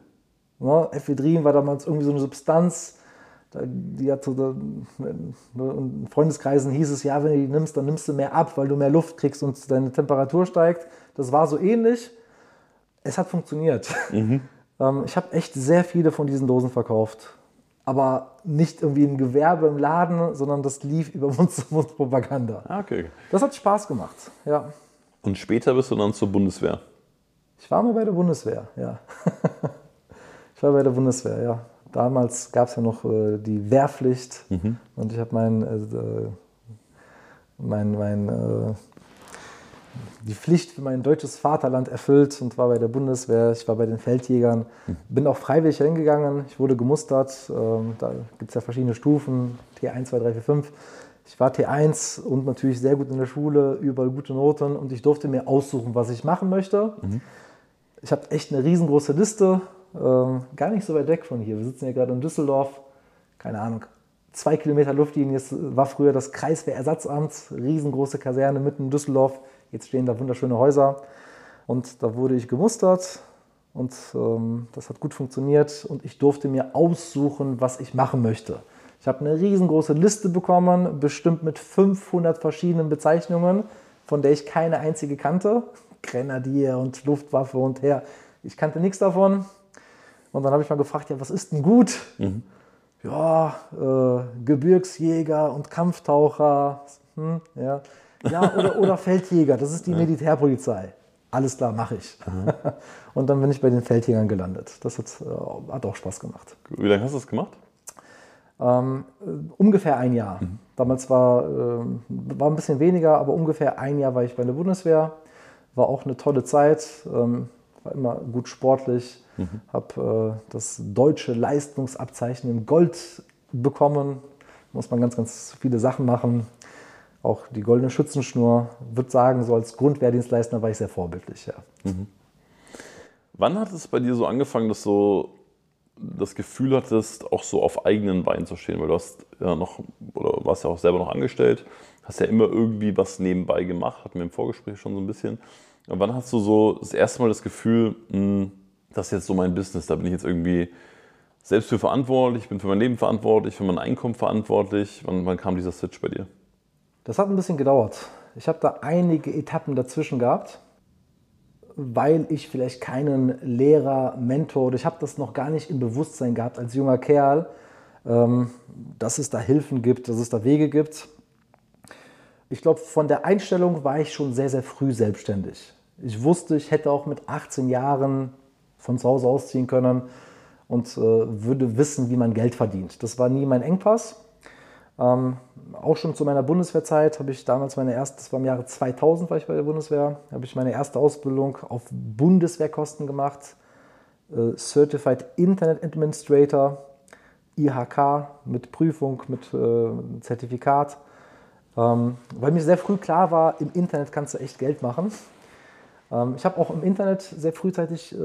Ne? Ephedrin war damals irgendwie so eine Substanz, die hat so, da- in Freundeskreisen hieß es, ja, wenn du die nimmst, dann nimmst du mehr ab, weil du mehr Luft kriegst und deine Temperatur steigt. Das war so ähnlich. Es hat funktioniert. Ähm, ich habe echt sehr viele von diesen Dosen verkauft. Aber nicht irgendwie im Gewerbe, im Laden, sondern das lief über Mund-zu-Mund-Propaganda. Ah, okay. Das hat Spaß gemacht, ja. Und später bist du dann zur Bundeswehr. Ich war mal bei der Bundeswehr, ja. ich war bei der Bundeswehr, ja. Damals gab es ja noch äh, die Wehrpflicht und ich habe mein, äh, mein, mein, äh, die Pflicht für mein deutsches Vaterland erfüllt und war bei der Bundeswehr. Ich war bei den Feldjägern, bin auch freiwillig hingegangen. Ich wurde gemustert. Ähm, da gibt es ja verschiedene Stufen, T1, 2, 3, 4, 5. Ich war T1 und natürlich sehr gut in der Schule, überall gute Noten und ich durfte mir aussuchen, was ich machen möchte. Ich habe echt eine riesengroße Liste, ähm, gar nicht so weit weg von hier. Wir sitzen ja gerade in Düsseldorf, keine Ahnung, zwei Kilometer Luftlinie. War früher das Kreiswehrersatzamt, riesengroße Kaserne mitten in Düsseldorf. Jetzt stehen da wunderschöne Häuser. Und da wurde ich gemustert und ähm, das hat gut funktioniert und ich durfte mir aussuchen, was ich machen möchte. Ich habe eine riesengroße Liste bekommen, bestimmt mit 500 verschiedenen Bezeichnungen, von der ich keine einzige kannte. Grenadier und Luftwaffe und her. Ich kannte nichts davon. Und dann habe ich mal gefragt, ja, was ist denn gut? Ja, äh, Gebirgsjäger und Kampftaucher. Hm, ja, ja oder, oder Feldjäger, das ist die Militärpolizei. Alles klar, mache ich. Und dann bin ich bei den Feldjägern gelandet. Das hat, äh, hat auch Spaß gemacht. Wie lange hast du das gemacht? Ähm, äh, ungefähr ein Jahr. Damals war, ähm, war ein bisschen weniger, aber ungefähr ein Jahr war ich bei der Bundeswehr. War auch eine tolle Zeit, ähm, war immer gut sportlich, habe äh, das deutsche Leistungsabzeichen in Gold bekommen. Muss man ganz, ganz viele Sachen machen. Auch die goldene Schützenschnur. Würde sagen, so als Grundwehrdienstleister war ich sehr vorbildlich. Ja. Wann hat es bei dir so angefangen, dass du das Gefühl hattest, auch so auf eigenen Beinen zu stehen? Weil du hast ja noch, oder warst ja auch selber noch angestellt, hast ja immer irgendwie was nebenbei gemacht, hatten wir im Vorgespräch schon so ein bisschen. Und wann hast du so das erste Mal das Gefühl, mh, das ist jetzt so mein Business, da bin ich jetzt irgendwie selbst für verantwortlich, ich bin für mein Leben verantwortlich, für mein Einkommen verantwortlich. Wann, wann kam dieser Switch bei dir? Das hat ein bisschen gedauert. Ich habe da einige Etappen dazwischen gehabt, weil ich vielleicht keinen Lehrer, Mentor oder ich habe das noch gar nicht im Bewusstsein gehabt als junger Kerl, ähm, dass es da Hilfen gibt, dass es da Wege gibt. Ich glaube, von der Einstellung war ich schon sehr, sehr früh selbstständig. Ich wusste, ich hätte auch mit 18 Jahren von zu Hause ausziehen können und äh, würde wissen, wie man Geld verdient. Das war nie mein Engpass. Ähm, auch schon zu meiner Bundeswehrzeit habe ich damals meine erste, das war im Jahre 2000 war ich bei der Bundeswehr, habe ich meine erste Ausbildung auf Bundeswehrkosten gemacht. Äh, Certified Internet Administrator, IHK mit Prüfung, mit äh, Zertifikat. Ähm, weil mir sehr früh klar war, im Internet kannst du echt Geld machen. Ähm, ich habe auch im Internet sehr frühzeitig äh,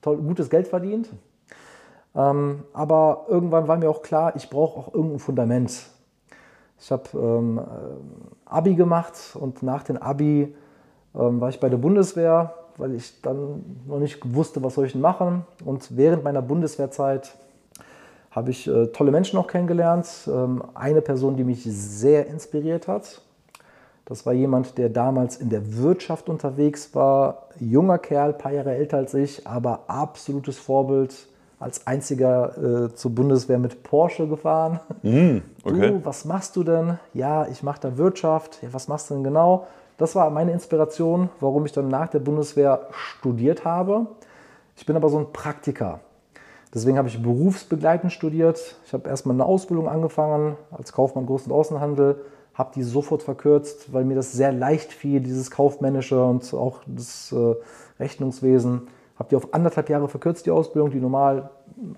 toll, gutes Geld verdient. Ähm, aber irgendwann war mir auch klar, ich brauche auch irgendein Fundament. Ich habe ähm, äh, Abi gemacht und nach dem Abi ähm, war ich bei der Bundeswehr, weil ich dann noch nicht wusste, was soll ich denn machen. Und während meiner Bundeswehrzeit habe ich äh, tolle Menschen auch kennengelernt. Ähm, eine Person, die mich sehr inspiriert hat, das war jemand, der damals in der Wirtschaft unterwegs war, junger Kerl, paar Jahre älter als ich, aber absolutes Vorbild, als einziger äh, zur Bundeswehr mit Porsche gefahren. Mm, okay. Du, was machst du denn? Ja, ich mache da Wirtschaft. Ja, was machst du denn genau? Das war meine Inspiration, warum ich dann nach der Bundeswehr studiert habe. Ich bin aber so ein Praktiker. Deswegen habe ich berufsbegleitend studiert. Ich habe erstmal eine Ausbildung angefangen als Kaufmann Groß- und Außenhandel, habe die sofort verkürzt, weil mir das sehr leicht fiel, dieses Kaufmännische und auch das äh, Rechnungswesen. Habe die auf anderthalb Jahre verkürzt, die Ausbildung, die normal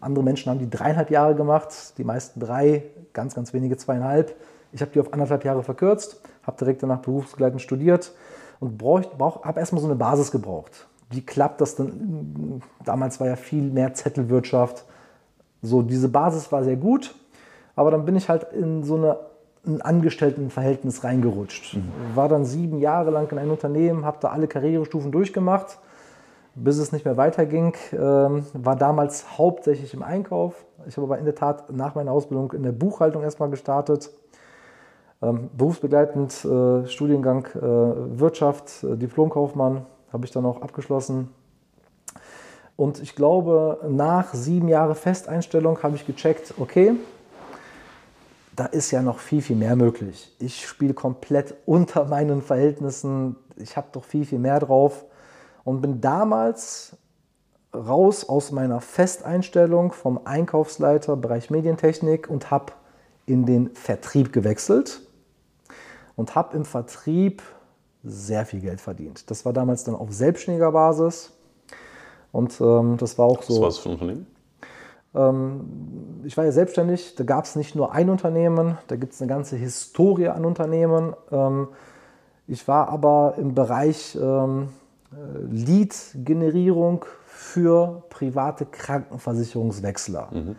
andere Menschen haben die dreieinhalb Jahre gemacht, die meisten drei, ganz, ganz wenige zweieinhalb. Ich habe die auf anderthalb Jahre verkürzt, habe direkt danach berufsbegleitend studiert und habe erstmal so eine Basis gebraucht. Wie klappt das denn? Damals war ja viel mehr Zettelwirtschaft. So, diese Basis war sehr gut, aber dann bin ich halt in so eine ein Angestelltenverhältnis reingerutscht. Mhm. War dann sieben Jahre lang in einem Unternehmen, habe da alle Karrierestufen durchgemacht, bis es nicht mehr weiterging. Ähm, war damals hauptsächlich im Einkauf. Ich habe aber in der Tat nach meiner Ausbildung in der Buchhaltung erstmal gestartet. Ähm, berufsbegleitend äh, Studiengang äh, Wirtschaft, äh, Diplomkaufmann habe ich dann auch abgeschlossen. Und ich glaube, nach sieben Jahren Festeinstellung habe ich gecheckt, okay, da ist ja noch viel, viel mehr möglich. Ich spiele komplett unter meinen Verhältnissen. Ich habe doch viel, viel mehr drauf. Und bin damals raus aus meiner Festeinstellung vom Einkaufsleiter Bereich Medientechnik und habe in den Vertrieb gewechselt und habe im Vertrieb sehr viel Geld verdient. Das war damals dann auf selbstständiger Basis und ähm, das war auch so. Was war das für ein Unternehmen? Ähm, ich war ja selbstständig, da gab es nicht nur ein Unternehmen, da gibt es eine ganze Historie an Unternehmen. Ähm, ich war aber im Bereich ähm, Lead-Generierung für private Krankenversicherungswechsler. Mhm.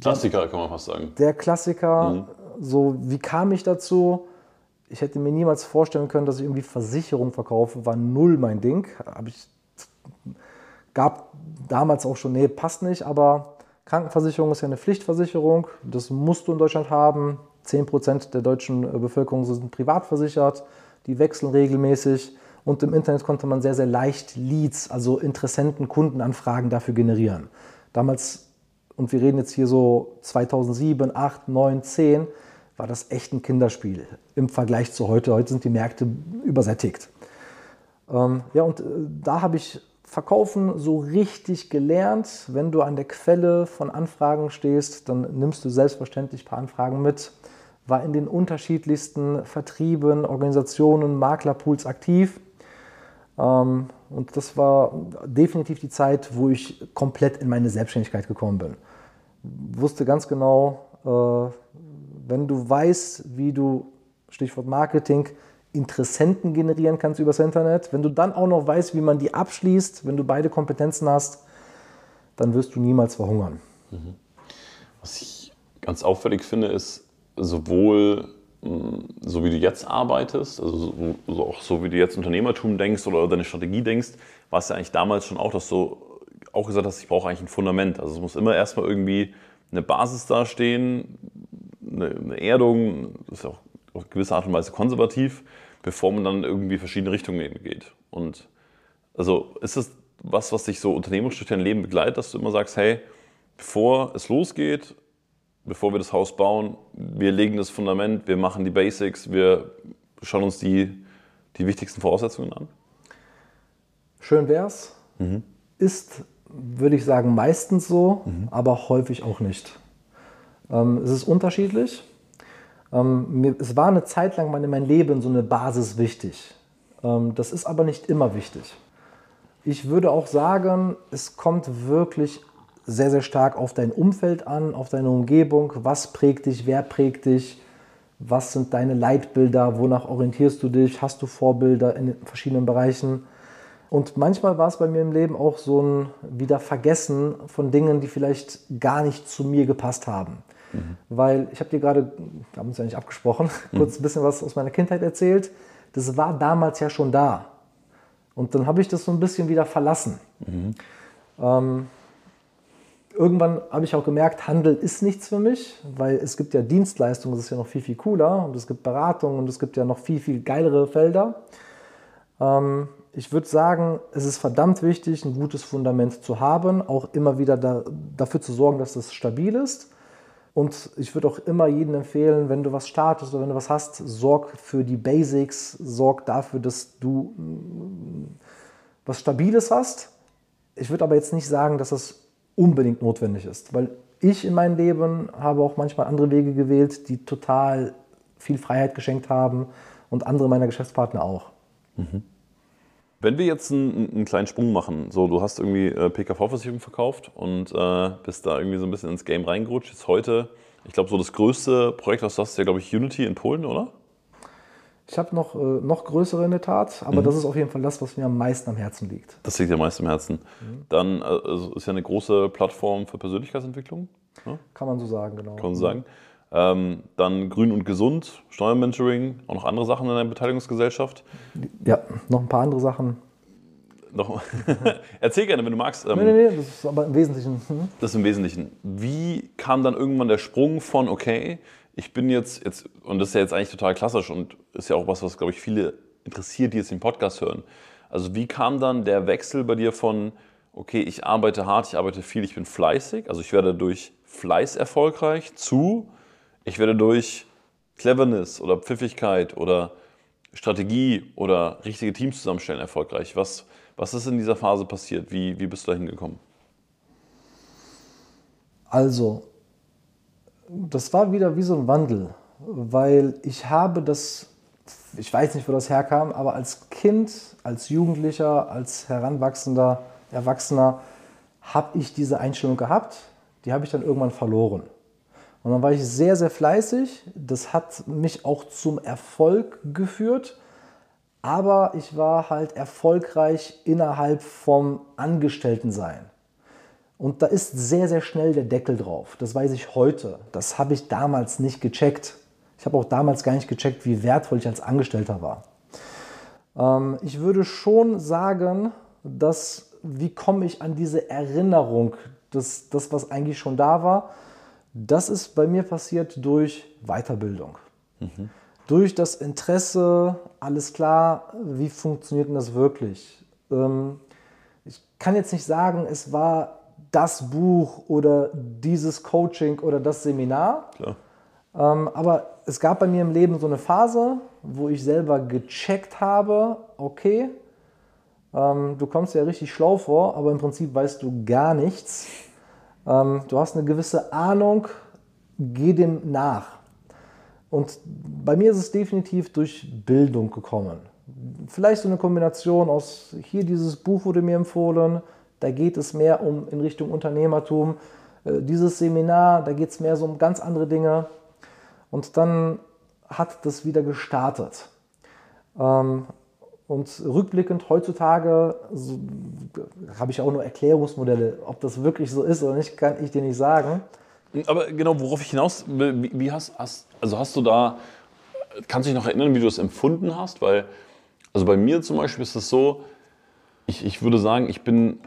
Klassiker kann man fast sagen. Der Klassiker, mhm. so wie kam ich dazu? Ich hätte mir niemals vorstellen können, dass ich irgendwie Versicherung verkaufe, war null mein Ding. Hab ich, gab damals auch schon, nee, passt nicht, aber Krankenversicherung ist ja eine Pflichtversicherung, das musst du in Deutschland haben. 10% der deutschen äh, Bevölkerung sind privat versichert, die wechseln regelmäßig und im Internet konnte man sehr, sehr leicht Leads, also Interessenten, Kundenanfragen dafür generieren. Damals, und wir reden jetzt hier so 2007, 8, 9, 10, war das echt ein Kinderspiel im Vergleich zu heute. Heute sind die Märkte übersättigt. Ähm, ja, und äh, da habe ich Verkaufen so richtig gelernt. Wenn du an der Quelle von Anfragen stehst, dann nimmst du selbstverständlich ein paar Anfragen mit. War in den unterschiedlichsten Vertrieben, Organisationen, Maklerpools aktiv. Ähm, und das war definitiv die Zeit, wo ich komplett in meine Selbstständigkeit gekommen bin. Wusste ganz genau, äh, wenn du weißt, wie du, Stichwort Marketing, Interessenten generieren kannst übers Internet, wenn du dann auch noch weißt, wie man die abschließt, wenn du beide Kompetenzen hast, dann wirst du niemals verhungern. Mhm. Was ich ganz auffällig finde, ist sowohl so wie du jetzt arbeitest, also so, auch so wie du jetzt Unternehmertum denkst oder deine Strategie denkst, war es ja eigentlich damals schon auch, dass du auch gesagt hast, ich brauche eigentlich ein Fundament. Also es muss immer erstmal irgendwie eine Basis dastehen, eine, Erdung, das ist ja auch auf gewisse Art und Weise konservativ, bevor man dann irgendwie verschiedene Richtungen geht. Und also ist es was, was dich so unternehmerisch durch dein Leben begleitet, dass du immer sagst, hey, bevor es losgeht, bevor wir das Haus bauen, wir legen das Fundament, wir machen die Basics, wir schauen uns die, die wichtigsten Voraussetzungen an? Schön wär's. Mhm. Ist, würde ich sagen, meistens so, mhm. aber häufig auch nicht. Ähm, es ist unterschiedlich. Ähm, mir, es war eine Zeit lang in meinem Leben so eine Basis wichtig. Ähm, das ist aber nicht immer wichtig. Ich würde auch sagen, es kommt wirklich sehr, sehr stark auf dein Umfeld an, auf deine Umgebung. Was prägt dich, wer prägt dich, was sind deine Leitbilder, wonach orientierst du dich, hast du Vorbilder in verschiedenen Bereichen. Und manchmal war es bei mir im Leben auch so ein Wiedervergessen von Dingen, die vielleicht gar nicht zu mir gepasst haben. Mhm. Weil ich habe dir gerade, wir haben uns ja nicht abgesprochen, kurz ein bisschen was aus meiner Kindheit erzählt. Das war damals ja schon da. Und dann habe ich das so ein bisschen wieder verlassen. Ähm, irgendwann habe ich auch gemerkt, Handel ist nichts für mich, weil es gibt ja Dienstleistungen, das ist ja noch viel, viel cooler und es gibt Beratung und es gibt ja noch viel, viel geilere Felder. Ähm, ich würde sagen, es ist verdammt wichtig, ein gutes Fundament zu haben, auch immer wieder da, dafür zu sorgen, dass es stabil ist. Und ich würde auch immer jedem empfehlen, wenn du was startest oder wenn du was hast, sorg für die Basics, sorg dafür, dass du mm, was Stabiles hast. Ich würde aber jetzt nicht sagen, dass das unbedingt notwendig ist, weil ich in meinem Leben habe auch manchmal andere Wege gewählt, die total viel Freiheit geschenkt haben und andere meiner Geschäftspartner auch. Wenn wir jetzt einen, einen kleinen Sprung machen, so du hast irgendwie äh, PKV-Versicherung verkauft und äh, bist da irgendwie so ein bisschen ins Game reingerutscht. Jetzt heute, ich glaube, so das größte Projekt, was du hast, ist ja, glaube ich, Unity in Polen, oder? Ich habe noch, äh, noch größere in der Tat, aber das ist auf jeden Fall das, was mir am meisten am Herzen liegt. Das liegt dir meist im Herzen. Dann äh, also ist ja eine große Plattform für Persönlichkeitsentwicklung, ne? Kann man so sagen, genau. kann man so sagen. Ähm, dann Grün und Gesund, Steuermentoring, auch noch andere Sachen in der Beteiligungsgesellschaft. Ja, noch ein paar andere Sachen. Noch, erzähl gerne, wenn du magst. Ähm, Nee, nee, nee, das ist aber im Wesentlichen. hm. Das im Wesentlichen. Wie kam dann irgendwann der Sprung von, okay, ich bin jetzt, jetzt, und das ist ja jetzt eigentlich total klassisch und ist ja auch was, was, glaube ich, viele interessiert, die jetzt den Podcast hören. Also wie kam dann der Wechsel bei dir von, okay, ich arbeite hart, ich arbeite viel, ich bin fleißig, also ich werde durch Fleiß erfolgreich, zu, ich werde durch Cleverness oder Pfiffigkeit oder Strategie oder richtige Teams zusammenstellen erfolgreich. Was, was ist in dieser Phase passiert? Wie, wie bist du da hingekommen? Also, das war wieder wie so ein Wandel, weil ich habe das, ich weiß nicht, wo das herkam, aber als Kind, als Jugendlicher, als heranwachsender Erwachsener habe ich diese Einstellung gehabt, die habe ich dann irgendwann verloren. Und dann war ich sehr, sehr fleißig. Das hat mich auch zum Erfolg geführt. Aber ich war halt erfolgreich innerhalb vom Angestelltensein. Und da ist sehr, sehr schnell der Deckel drauf. Das weiß ich heute. Das habe ich damals nicht gecheckt. Ich habe auch damals gar nicht gecheckt, wie wertvoll ich als Angestellter war. Ähm, ich würde schon sagen, dass, wie komme ich an diese Erinnerung, das, das, was eigentlich schon da war, das ist bei mir passiert durch Weiterbildung. Durch das Interesse, alles klar, wie funktioniert denn das wirklich? Ähm, ich kann jetzt nicht sagen, es war das Buch oder dieses Coaching oder das Seminar, Klar. ähm, aber es gab bei mir im Leben so eine Phase, wo ich selber gecheckt habe, okay, ähm, du kommst ja richtig schlau vor, aber im Prinzip weißt du gar nichts. Ähm, du hast eine gewisse Ahnung, geh dem nach. Und bei mir ist es definitiv durch Bildung gekommen. Vielleicht so eine Kombination aus, hier dieses Buch wurde mir empfohlen, da geht es mehr um in Richtung Unternehmertum. Äh, Dieses Seminar, da geht es mehr so um ganz andere Dinge. Und dann hat das wieder gestartet. Ähm, Und rückblickend heutzutage so, habe ich auch nur Erklärungsmodelle. Ob das wirklich so ist oder nicht, kann ich dir nicht sagen. Aber genau, worauf ich hinaus will, wie, hast, hast, also hast du da, kannst du dich noch erinnern, wie du es empfunden hast? Weil, also bei mir zum Beispiel ist es so, ich, ich würde sagen, ich bin,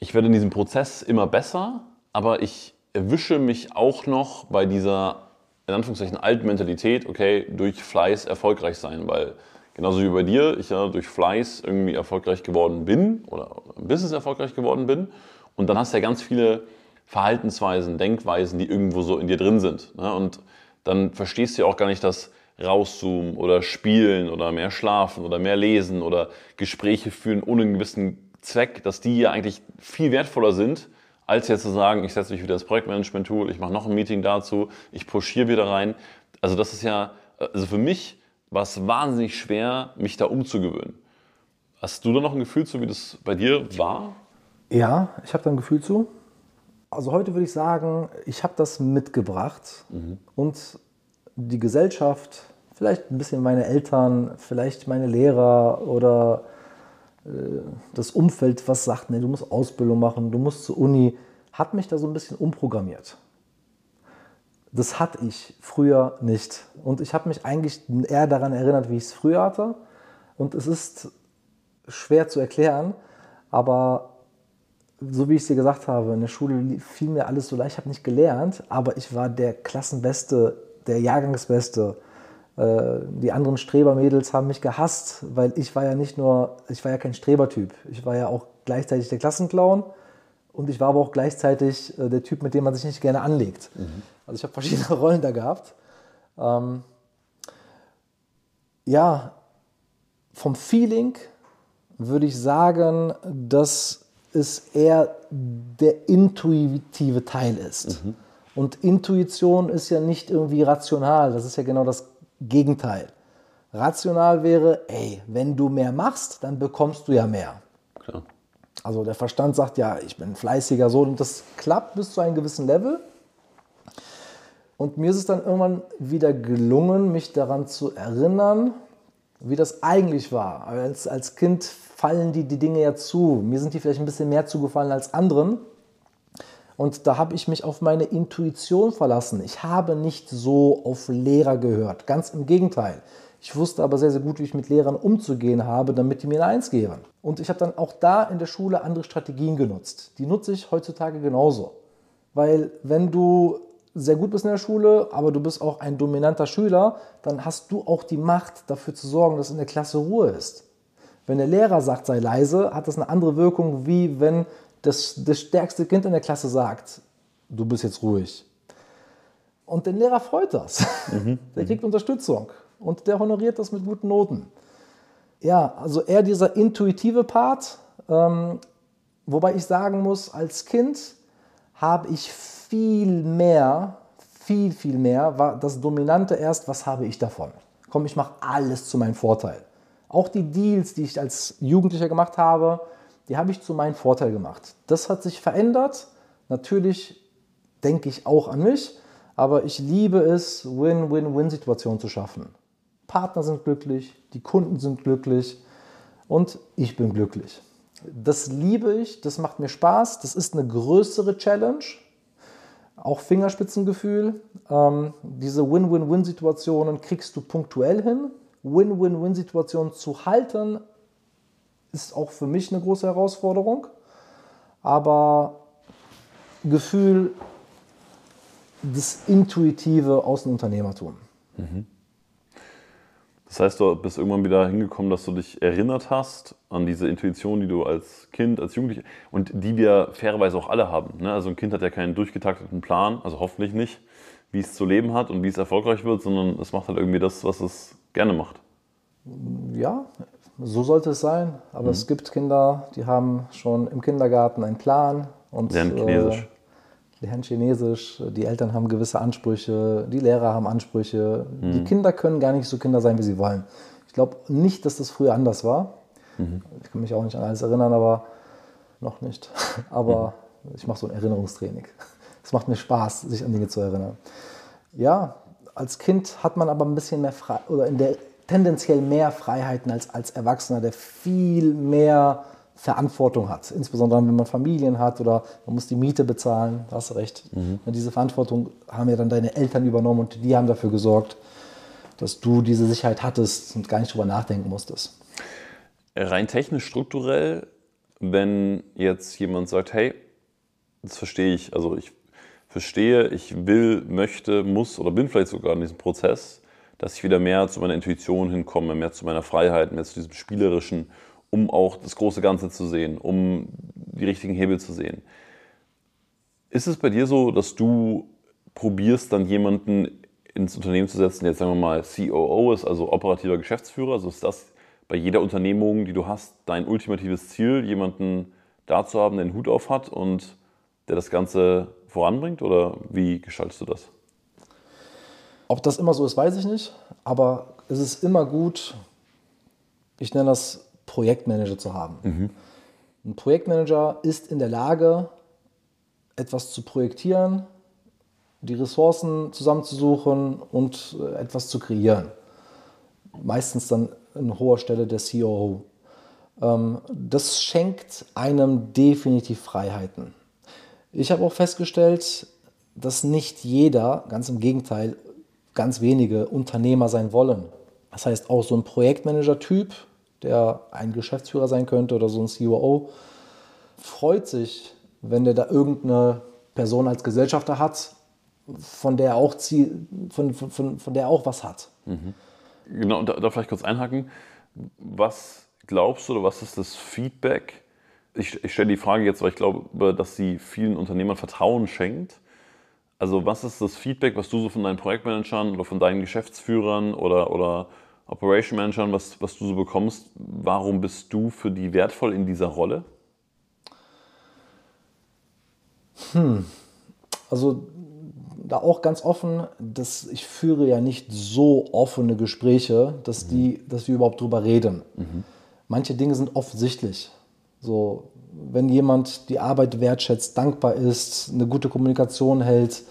ich werde in diesem Prozess immer besser, aber ich erwische mich auch noch bei dieser, in Anführungszeichen, alten Mentalität, okay, durch Fleiß erfolgreich sein, weil genauso wie bei dir, ich ja durch Fleiß irgendwie erfolgreich geworden bin oder im Business erfolgreich geworden bin und dann hast du ja ganz viele Verhaltensweisen, Denkweisen, die irgendwo so in dir drin sind. Ne? Und dann verstehst du ja auch gar nicht das Rauszoomen oder Spielen oder mehr Schlafen oder mehr Lesen oder Gespräche führen ohne einen gewissen Zweck, dass die ja eigentlich viel wertvoller sind, als jetzt zu sagen, ich setze mich wieder ins Projektmanagement-Tool, ich mache noch ein Meeting dazu, ich pushiere wieder rein. Also das ist ja, also für mich war es wahnsinnig schwer, mich da umzugewöhnen. Hast du da noch ein Gefühl zu, wie das bei dir war? Ja, ich habe da ein Gefühl zu. Also heute würde ich sagen, ich habe das mitgebracht und die Gesellschaft, vielleicht ein bisschen meine Eltern, vielleicht meine Lehrer oder das Umfeld, was sagt, nee, du musst Ausbildung machen, du musst zur Uni, hat mich da so ein bisschen umprogrammiert. Das hatte ich früher nicht. Und ich habe mich eigentlich eher daran erinnert, wie ich es früher hatte. Und es ist schwer zu erklären, aber so wie ich es dir gesagt habe, in der Schule fiel mir alles so leicht, ich habe nicht gelernt, aber ich war der Klassenbeste, der Jahrgangsbeste. Äh, die anderen Strebermädels haben mich gehasst, weil ich war ja nicht nur, ich war ja kein Strebertyp. Ich war ja auch gleichzeitig der Klassenclown und ich war aber auch gleichzeitig äh, der Typ, mit dem man sich nicht gerne anlegt. Mhm. Also ich habe verschiedene Rollen da gehabt. Ähm, ja, vom Feeling würde ich sagen, dass es eher der intuitive Teil ist. Mhm. Und Intuition ist ja nicht irgendwie rational, das ist ja genau das Gegenteil. Rational wäre, ey, wenn du mehr machst, dann bekommst du ja mehr. Klar. Also der Verstand sagt ja, ich bin fleißiger so und das klappt bis zu einem gewissen Level. Und mir ist es dann irgendwann wieder gelungen, mich daran zu erinnern, wie das eigentlich war. Als, als Kind fallen die, die Dinge ja zu. Mir sind die vielleicht ein bisschen mehr zugefallen als anderen. Und da habe ich mich auf meine Intuition verlassen. Ich habe nicht so auf Lehrer gehört. Ganz im Gegenteil. Ich wusste aber sehr, sehr gut, wie ich mit Lehrern umzugehen habe, damit die mir eine Eins geben. Und ich habe dann auch da in der Schule andere Strategien genutzt. Die nutze ich heutzutage genauso. Weil wenn du sehr gut bist in der Schule, aber du bist auch ein dominanter Schüler, dann hast du auch die Macht dafür zu sorgen, dass in der Klasse Ruhe ist. Wenn der Lehrer sagt, sei leise, hat das eine andere Wirkung, wie wenn das, das stärkste Kind in der Klasse sagt, du bist jetzt ruhig. Und den Lehrer freut das. Mhm. Der kriegt Unterstützung und der honoriert das mit guten Noten. Ja, also eher dieser intuitive Part, ähm, wobei ich sagen muss, als Kind habe ich viel mehr, viel, viel mehr, war das Dominante erst, was habe ich davon? Komm, ich mache alles zu meinem Vorteil. Auch die Deals, die ich als Jugendlicher gemacht habe, die habe ich zu meinem Vorteil gemacht. Das hat sich verändert. Natürlich denke ich auch an mich, aber ich liebe es, Win-Win-Win-Situationen zu schaffen. Partner sind glücklich, die Kunden sind glücklich und ich bin glücklich. Das liebe ich, das macht mir Spaß, das ist eine größere Challenge, auch Fingerspitzengefühl. Ähm, diese Win-Win-Win-Situationen kriegst du punktuell hin. Win-Win-Win-Situationen zu halten, ist auch für mich eine große Herausforderung. Aber Gefühl, das Intuitive aus dem Unternehmertum. Mhm. Das heißt, du bist irgendwann wieder hingekommen, dass du dich erinnert hast an diese Intuition, die du als Kind, als Jugendlicher und die wir fairerweise auch alle haben. Ne? Also ein Kind hat ja keinen durchgetakteten Plan, also hoffentlich nicht, wie es zu leben hat und wie es erfolgreich wird, sondern es macht halt irgendwie das, was es gerne macht. Ja, so sollte es sein. Aber mhm. es gibt Kinder, die haben schon im Kindergarten einen Plan und lernen Chinesisch. Äh, lernen Chinesisch, die Eltern haben gewisse Ansprüche, die Lehrer haben Ansprüche. Mhm. Die Kinder können gar nicht so Kinder sein, wie sie wollen. Ich glaube nicht, dass das früher anders war. Mhm. Ich kann mich auch nicht an alles erinnern, aber noch nicht. Aber mhm. ich mache so ein Erinnerungstraining. Es macht mir Spaß, sich an Dinge zu erinnern. Ja, als Kind hat man aber ein bisschen mehr frei oder in der tendenziell mehr Freiheiten als als Erwachsener, der viel mehr Verantwortung hat. Insbesondere wenn man Familien hat oder man muss die Miete bezahlen, da hast du recht. Mhm. Und diese Verantwortung haben ja dann deine Eltern übernommen und die haben dafür gesorgt, dass du diese Sicherheit hattest und gar nicht drüber nachdenken musstest. Rein technisch strukturell, wenn jetzt jemand sagt, hey, das verstehe ich, also ich verstehe, ich will, möchte, muss oder bin vielleicht sogar in diesem Prozess, dass ich wieder mehr zu meiner Intuition hinkomme, mehr zu meiner Freiheit, mehr zu diesem spielerischen um auch das große Ganze zu sehen, um die richtigen Hebel zu sehen. Ist es bei dir so, dass du probierst, dann jemanden ins Unternehmen zu setzen, der jetzt sagen wir mal COO ist, also operativer Geschäftsführer? Also ist das bei jeder Unternehmung, die du hast, dein ultimatives Ziel, jemanden da zu haben, der den Hut auf hat und der das Ganze voranbringt? Oder wie gestaltest du das? Ob das immer so ist, weiß ich nicht. Aber es ist immer gut, ich nenne das Projektmanager zu haben. Mhm. Ein Projektmanager ist in der Lage, etwas zu projektieren, die Ressourcen zusammenzusuchen und äh, etwas zu kreieren. Meistens dann an hoher Stelle der COO. Ähm, das schenkt einem definitiv Freiheiten. Ich habe auch festgestellt, dass nicht jeder, ganz im Gegenteil, ganz wenige Unternehmer sein wollen. Das heißt, auch so ein Projektmanager-Typ der ein Geschäftsführer sein könnte oder so ein COO, freut sich, wenn der da irgendeine Person als Gesellschafter hat, von der er auch, Ziel, von, von, von, von der er auch was hat. Genau, und da, da vielleicht kurz einhaken. Was glaubst du oder was ist das Feedback? Ich, ich stelle die Frage jetzt, weil ich glaube, dass sie vielen Unternehmern Vertrauen schenkt. Also was ist das Feedback, was du so von deinen Projektmanagern oder von deinen Geschäftsführern oder, oder Operation Managern, was, was du so bekommst? Warum bist du für die wertvoll in dieser Rolle? Also da auch ganz offen, dass ich führe ja nicht so offene Gespräche, dass, die, dass wir überhaupt drüber reden. Manche Dinge sind offensichtlich. So, wenn jemand die Arbeit wertschätzt, dankbar ist, eine gute Kommunikation hält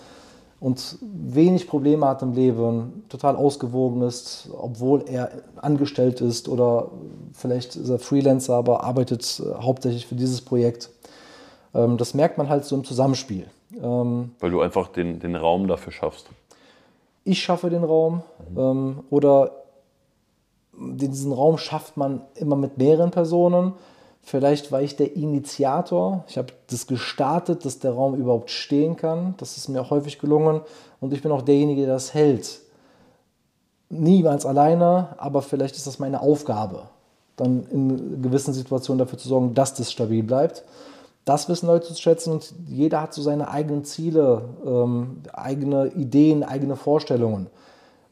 und wenig Probleme hat im Leben, total ausgewogen ist, obwohl er angestellt ist oder vielleicht ist er Freelancer, aber arbeitet äh, hauptsächlich für dieses Projekt. Ähm, das merkt man halt so im Zusammenspiel. Ähm, Weil du einfach den, den Raum dafür schaffst. ich schaffe den Raum ähm, oder diesen Raum schafft man immer mit mehreren Personen. Vielleicht war ich der Initiator. Ich habe das gestartet, dass der Raum überhaupt stehen kann. Das ist mir auch häufig gelungen. Und ich bin auch derjenige, der das hält. Niemals alleine, aber vielleicht ist das meine Aufgabe, dann in gewissen Situationen dafür zu sorgen, dass das stabil bleibt. Das wissen Leute zu schätzen und jeder hat so seine eigenen Ziele, ähm, eigene Ideen, eigene Vorstellungen.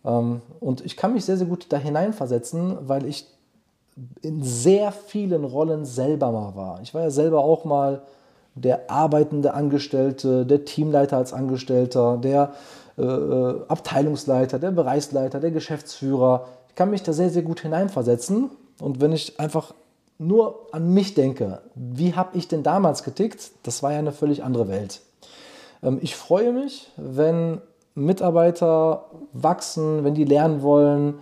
Ähm, und ich kann mich sehr, sehr gut da hineinversetzen, weil ich in sehr vielen Rollen selber mal war. Ich war ja selber auch mal der arbeitende Angestellte, der Teamleiter als Angestellter, der äh, äh, Abteilungsleiter, der Bereichsleiter, der Geschäftsführer. Ich kann mich da sehr, sehr gut hineinversetzen. Und wenn ich einfach nur an mich denke, wie habe ich denn damals getickt, das war ja eine völlig andere Welt. Ähm, ich freue mich, wenn Mitarbeiter wachsen, wenn die lernen wollen.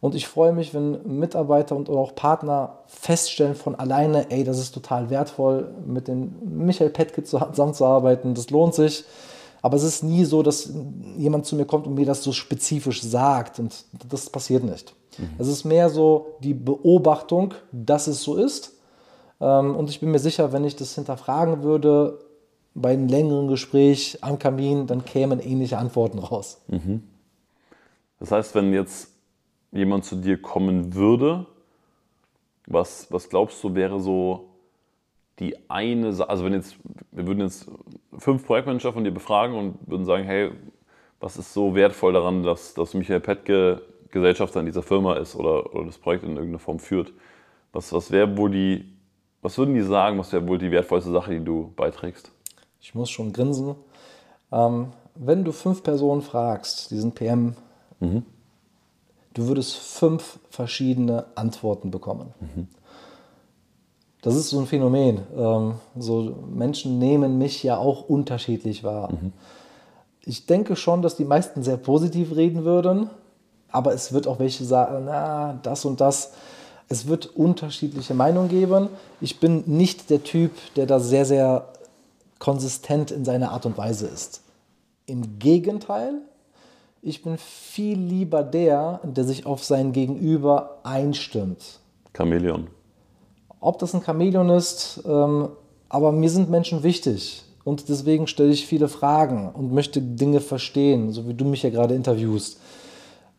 Und ich freue mich, wenn Mitarbeiter und auch Partner feststellen von alleine, ey, das ist total wertvoll, mit dem Michael Petke zusammenzuarbeiten, das lohnt sich. Aber es ist nie so, dass jemand zu mir kommt und mir das so spezifisch sagt. Und das passiert nicht. Es ist mehr so die Beobachtung, dass es so ist. Ähm, Und ich bin mir sicher, wenn ich das hinterfragen würde, bei einem längeren Gespräch am Kamin, dann kämen ähnliche Antworten raus. Das heißt, wenn jetzt jemand zu dir kommen würde, was, was glaubst du, wäre so die eine Sache, also wenn jetzt, wir würden jetzt fünf Projektmanager von dir befragen und würden sagen, hey, was ist so wertvoll daran, dass, dass Michael Petke Gesellschafter in dieser Firma ist oder, oder das Projekt in irgendeiner Form führt? Was, was wäre wohl die, was würden die sagen, was wäre wohl die wertvollste Sache, die du beiträgst? Ich muss schon grinsen. Ähm, wenn du fünf Personen fragst, die sind PM, du würdest fünf verschiedene Antworten bekommen. Das ist so ein Phänomen. Ähm, so Menschen nehmen mich ja auch unterschiedlich wahr. Ich denke schon, dass die meisten sehr positiv reden würden, aber es wird auch welche sagen, na, das und das. Es wird unterschiedliche Meinungen geben. Ich bin nicht der Typ, der da sehr, sehr konsistent in seiner Art und Weise ist. Im Gegenteil, ich bin viel lieber der, der sich auf sein Gegenüber einstimmt. Chamäleon. Ob das ein Chamäleon ist, ähm, aber mir sind Menschen wichtig. Und deswegen stelle ich viele Fragen und möchte Dinge verstehen, so wie du mich ja gerade interviewst.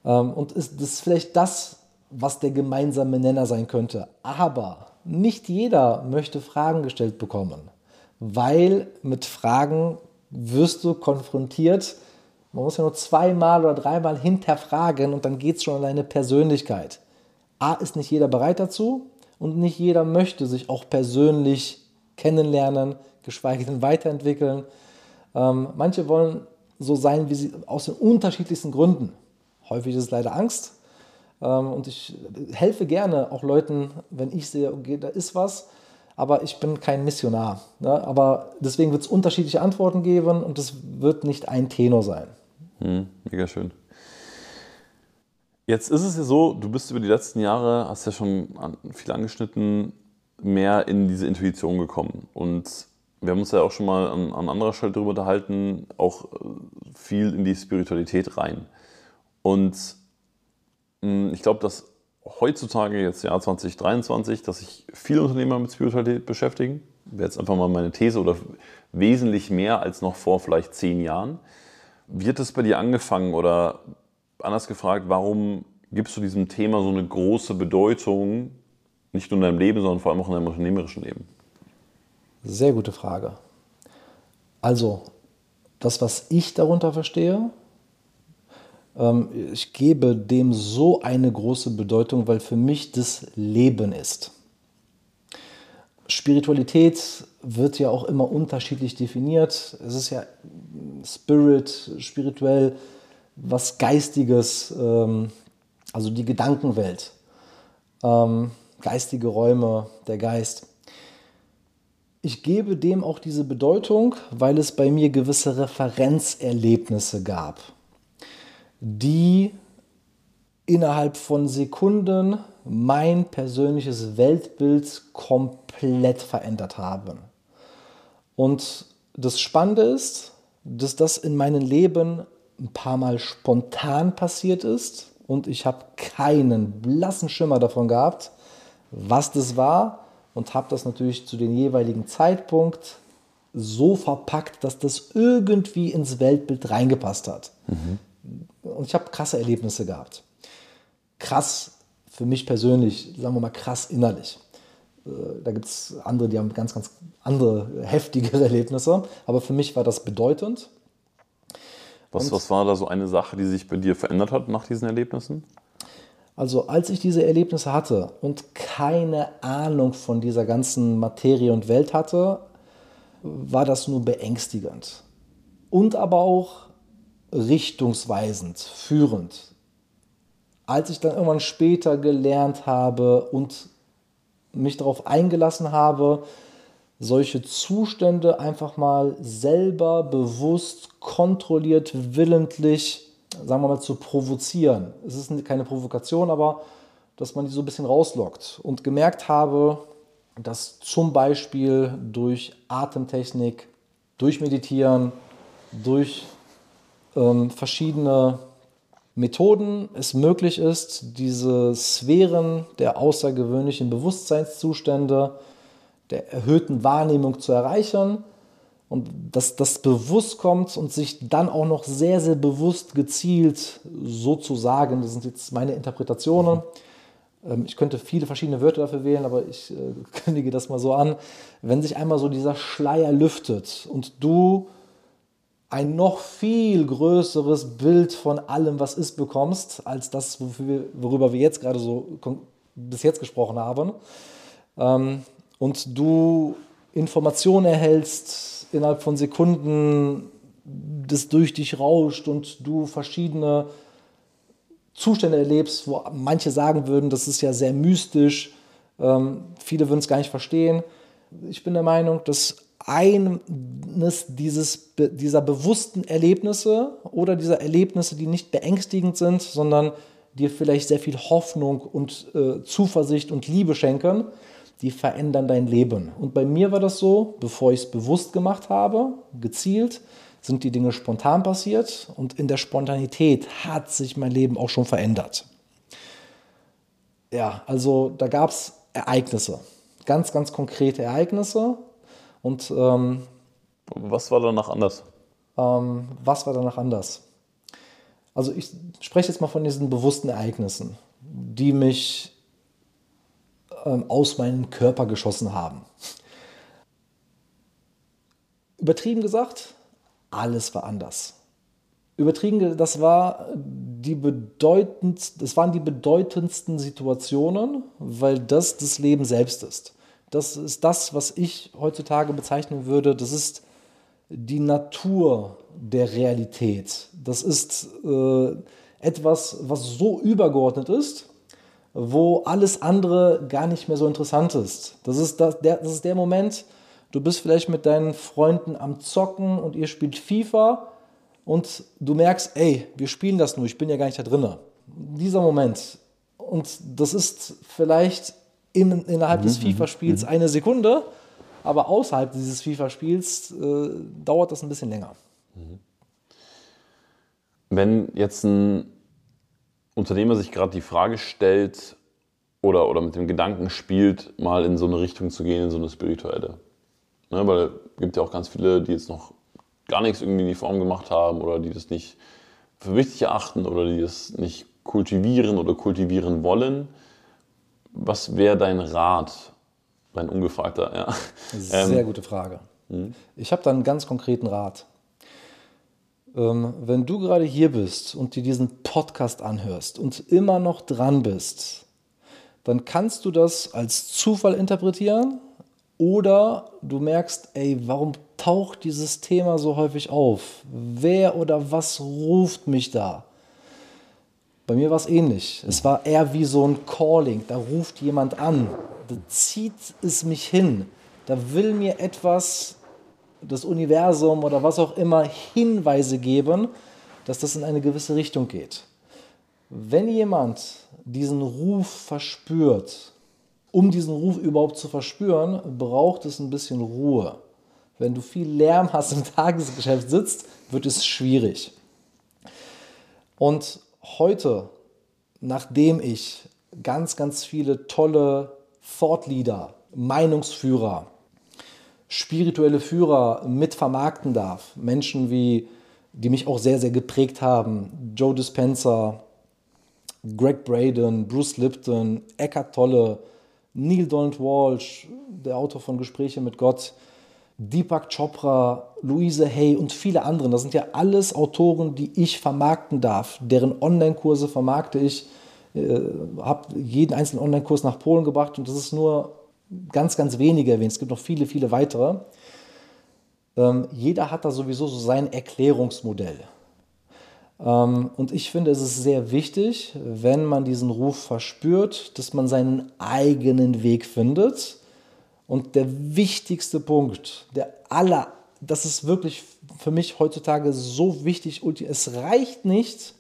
Ähm, und ist, das ist vielleicht das, was der gemeinsame Nenner sein könnte. Aber nicht jeder möchte Fragen gestellt bekommen, weil mit Fragen wirst du konfrontiert. Man muss ja nur zweimal oder dreimal hinterfragen und dann geht es schon an deine Persönlichkeit. A ist nicht jeder bereit dazu und nicht jeder möchte sich auch persönlich kennenlernen, geschweige denn weiterentwickeln. Ähm, manche wollen so sein, wie sie aus den unterschiedlichsten Gründen. Häufig ist es leider Angst. Ähm, und ich helfe gerne auch Leuten, wenn ich sehe, okay, da ist was, aber ich bin kein Missionar. Ne? Aber deswegen wird es unterschiedliche Antworten geben und es wird nicht ein Tenor sein. Hm, mega schön. Jetzt ist es ja so, du bist über die letzten Jahre, hast ja schon viel angeschnitten, mehr in diese Intuition gekommen. Und wir haben uns ja auch schon mal an, an anderer Stelle darüber unterhalten, auch äh, viel in die Spiritualität rein. Und mh, ich glaube, dass heutzutage, jetzt Jahr 2023, dass sich viele Unternehmer mit Spiritualität beschäftigen. Wäre jetzt einfach mal meine These oder wesentlich mehr als noch vor vielleicht zehn Jahren. Wie hat es bei dir angefangen oder anders gefragt, warum gibst du diesem Thema so eine große Bedeutung, nicht nur in deinem Leben, sondern vor allem auch in deinem unternehmerischen Leben? Sehr gute Frage. Also, das, was ich darunter verstehe, ähm, ich gebe dem so eine große Bedeutung, weil für mich das Leben ist. Spiritualität wird ja auch immer unterschiedlich definiert. Es ist ja Spirit, spirituell, was Geistiges, ähm, also die Gedankenwelt, ähm, geistige Räume, der Geist. Ich gebe dem auch diese Bedeutung, weil es bei mir gewisse Referenzerlebnisse gab, die innerhalb von Sekunden mein persönliches Weltbild komplett verändert haben. Und das Spannende ist, dass das in meinem Leben ein paar Mal spontan passiert ist und ich habe keinen blassen Schimmer davon gehabt, was das war und habe das natürlich zu dem jeweiligen Zeitpunkt so verpackt, dass das irgendwie ins Weltbild reingepasst hat. Mhm. Und ich habe krasse Erlebnisse gehabt. Krass für mich persönlich, sagen wir mal krass innerlich. Äh, da gibt es andere, die haben ganz, ganz andere, heftigere Erlebnisse. Aber für mich war das bedeutend. Was, was war da so eine Sache, die sich bei dir verändert hat nach diesen Erlebnissen? Also als ich diese Erlebnisse hatte und keine Ahnung von dieser ganzen Materie und Welt hatte, war das nur beängstigend. Und aber auch richtungsweisend, führend. Als ich dann irgendwann später gelernt habe und mich darauf eingelassen habe, solche Zustände einfach mal selber bewusst, kontrolliert, willentlich sagen wir mal, zu provozieren. Es ist keine Provokation, aber dass man die so ein bisschen rauslockt. Und gemerkt habe, dass zum Beispiel durch Atemtechnik, durch Meditieren, durch ähm, verschiedene Methoden es möglich ist, diese Sphären der außergewöhnlichen Bewusstseinszustände, der erhöhten Wahrnehmung zu erreichen und dass das bewusst kommt und sich dann auch noch sehr, sehr bewusst gezielt sozusagen, das sind jetzt meine Interpretationen, ähm, ich könnte viele verschiedene Wörter dafür wählen, aber ich äh, kündige das mal so an, wenn sich einmal so dieser Schleier lüftet und du ein noch viel größeres Bild von allem, was ist, bekommst, als das, worüber wir jetzt gerade so bis jetzt gesprochen haben, ähm, und du Informationen erhältst, innerhalb von Sekunden das durch dich rauscht und du verschiedene Zustände erlebst, wo manche sagen würden, das ist ja sehr mystisch, ähm, viele würden es gar nicht verstehen. Ich bin der Meinung, dass eines dieses, dieser bewussten Erlebnisse oder dieser Erlebnisse, die nicht beängstigend sind, sondern dir vielleicht sehr viel Hoffnung und äh, Zuversicht und Liebe schenken, die verändern dein Leben. Und bei mir war das so, bevor ich es bewusst gemacht habe, gezielt, sind die Dinge spontan passiert und in der Spontanität hat sich mein Leben auch schon verändert. Ja, also da gab es Ereignisse, ganz, ganz konkrete Ereignisse. Und ähm, was war danach anders? Ähm, was war danach anders? Also ich spreche jetzt mal von diesen bewussten Ereignissen, die mich ähm, aus meinem Körper geschossen haben. Übertrieben gesagt, alles war anders. Übertrieben, das, war die bedeutend, das waren die bedeutendsten Situationen, weil das das Leben selbst ist. Das ist das, was ich heutzutage bezeichnen würde, das ist die Natur der Realität. Das ist äh, etwas, was so übergeordnet ist, wo alles andere gar nicht mehr so interessant ist. Das ist, das, der, das ist der Moment, du bist vielleicht mit deinen Freunden am Zocken und ihr spielt FIFA und du merkst, ey, wir spielen das nur, ich bin ja gar nicht da drin. Dieser Moment. Und das ist vielleicht in, innerhalb mhm, des FIFA-Spiels mhm. eine Sekunde, aber außerhalb dieses FIFA-Spiels äh, dauert das ein bisschen länger. Mhm. Wenn jetzt ein Unternehmer sich gerade die Frage stellt, oder, oder mit dem Gedanken spielt, mal in so eine Richtung zu gehen, in so eine spirituelle. Ne, weil es gibt ja auch ganz viele, die jetzt noch gar nichts irgendwie in die Form gemacht haben oder die das nicht für wichtig erachten oder die das nicht kultivieren oder kultivieren wollen. Was wäre dein Rat, dein ungefragter? Ja. Sehr ähm, gute Frage. Hm? Ich habe da einen ganz konkreten Rat. Ähm, wenn du gerade hier bist und dir diesen Podcast anhörst und immer noch dran bist, dann kannst du das als Zufall interpretieren oder du merkst, ey, warum taucht dieses Thema so häufig auf? Wer oder was ruft mich da? Bei mir war es ähnlich. Es war eher wie so ein Calling. Da ruft jemand an. Da zieht es mich hin. Da will mir etwas, das Universum oder was auch immer, Hinweise geben, dass das in eine gewisse Richtung geht. Wenn jemand diesen Ruf verspürt, um diesen Ruf überhaupt zu verspüren, braucht es ein bisschen Ruhe. Wenn du viel Lärm hast im Tagesgeschäft sitzt, wird es schwierig. Und heute, nachdem ich ganz, ganz viele tolle Thought-Leader, Meinungsführer, spirituelle Führer mit vermarkten darf, Menschen wie, die mich auch sehr, sehr geprägt haben, Joe Dispenza, Greg Braden, Bruce Lipton, Eckhart Tolle, Neil Donald Walsh, der Autor von Gespräche mit Gott, Deepak Chopra, Louise Hay und viele andere. Das sind ja alles Autoren, die ich vermarkten darf. Deren Online-Kurse vermarkte ich. Äh, habe jeden einzelnen Online-Kurs nach Polen gebracht und das ist nur ganz, ganz wenige erwähnt. Es gibt noch viele, viele weitere. Ähm, jeder hat da sowieso so sein Erklärungsmodell. Ähm, und ich finde, es ist sehr wichtig, wenn man diesen Ruf verspürt, dass man seinen eigenen Weg findet. Und der wichtigste Punkt, der aller, das ist wirklich für mich heutzutage so wichtig, es reicht nicht,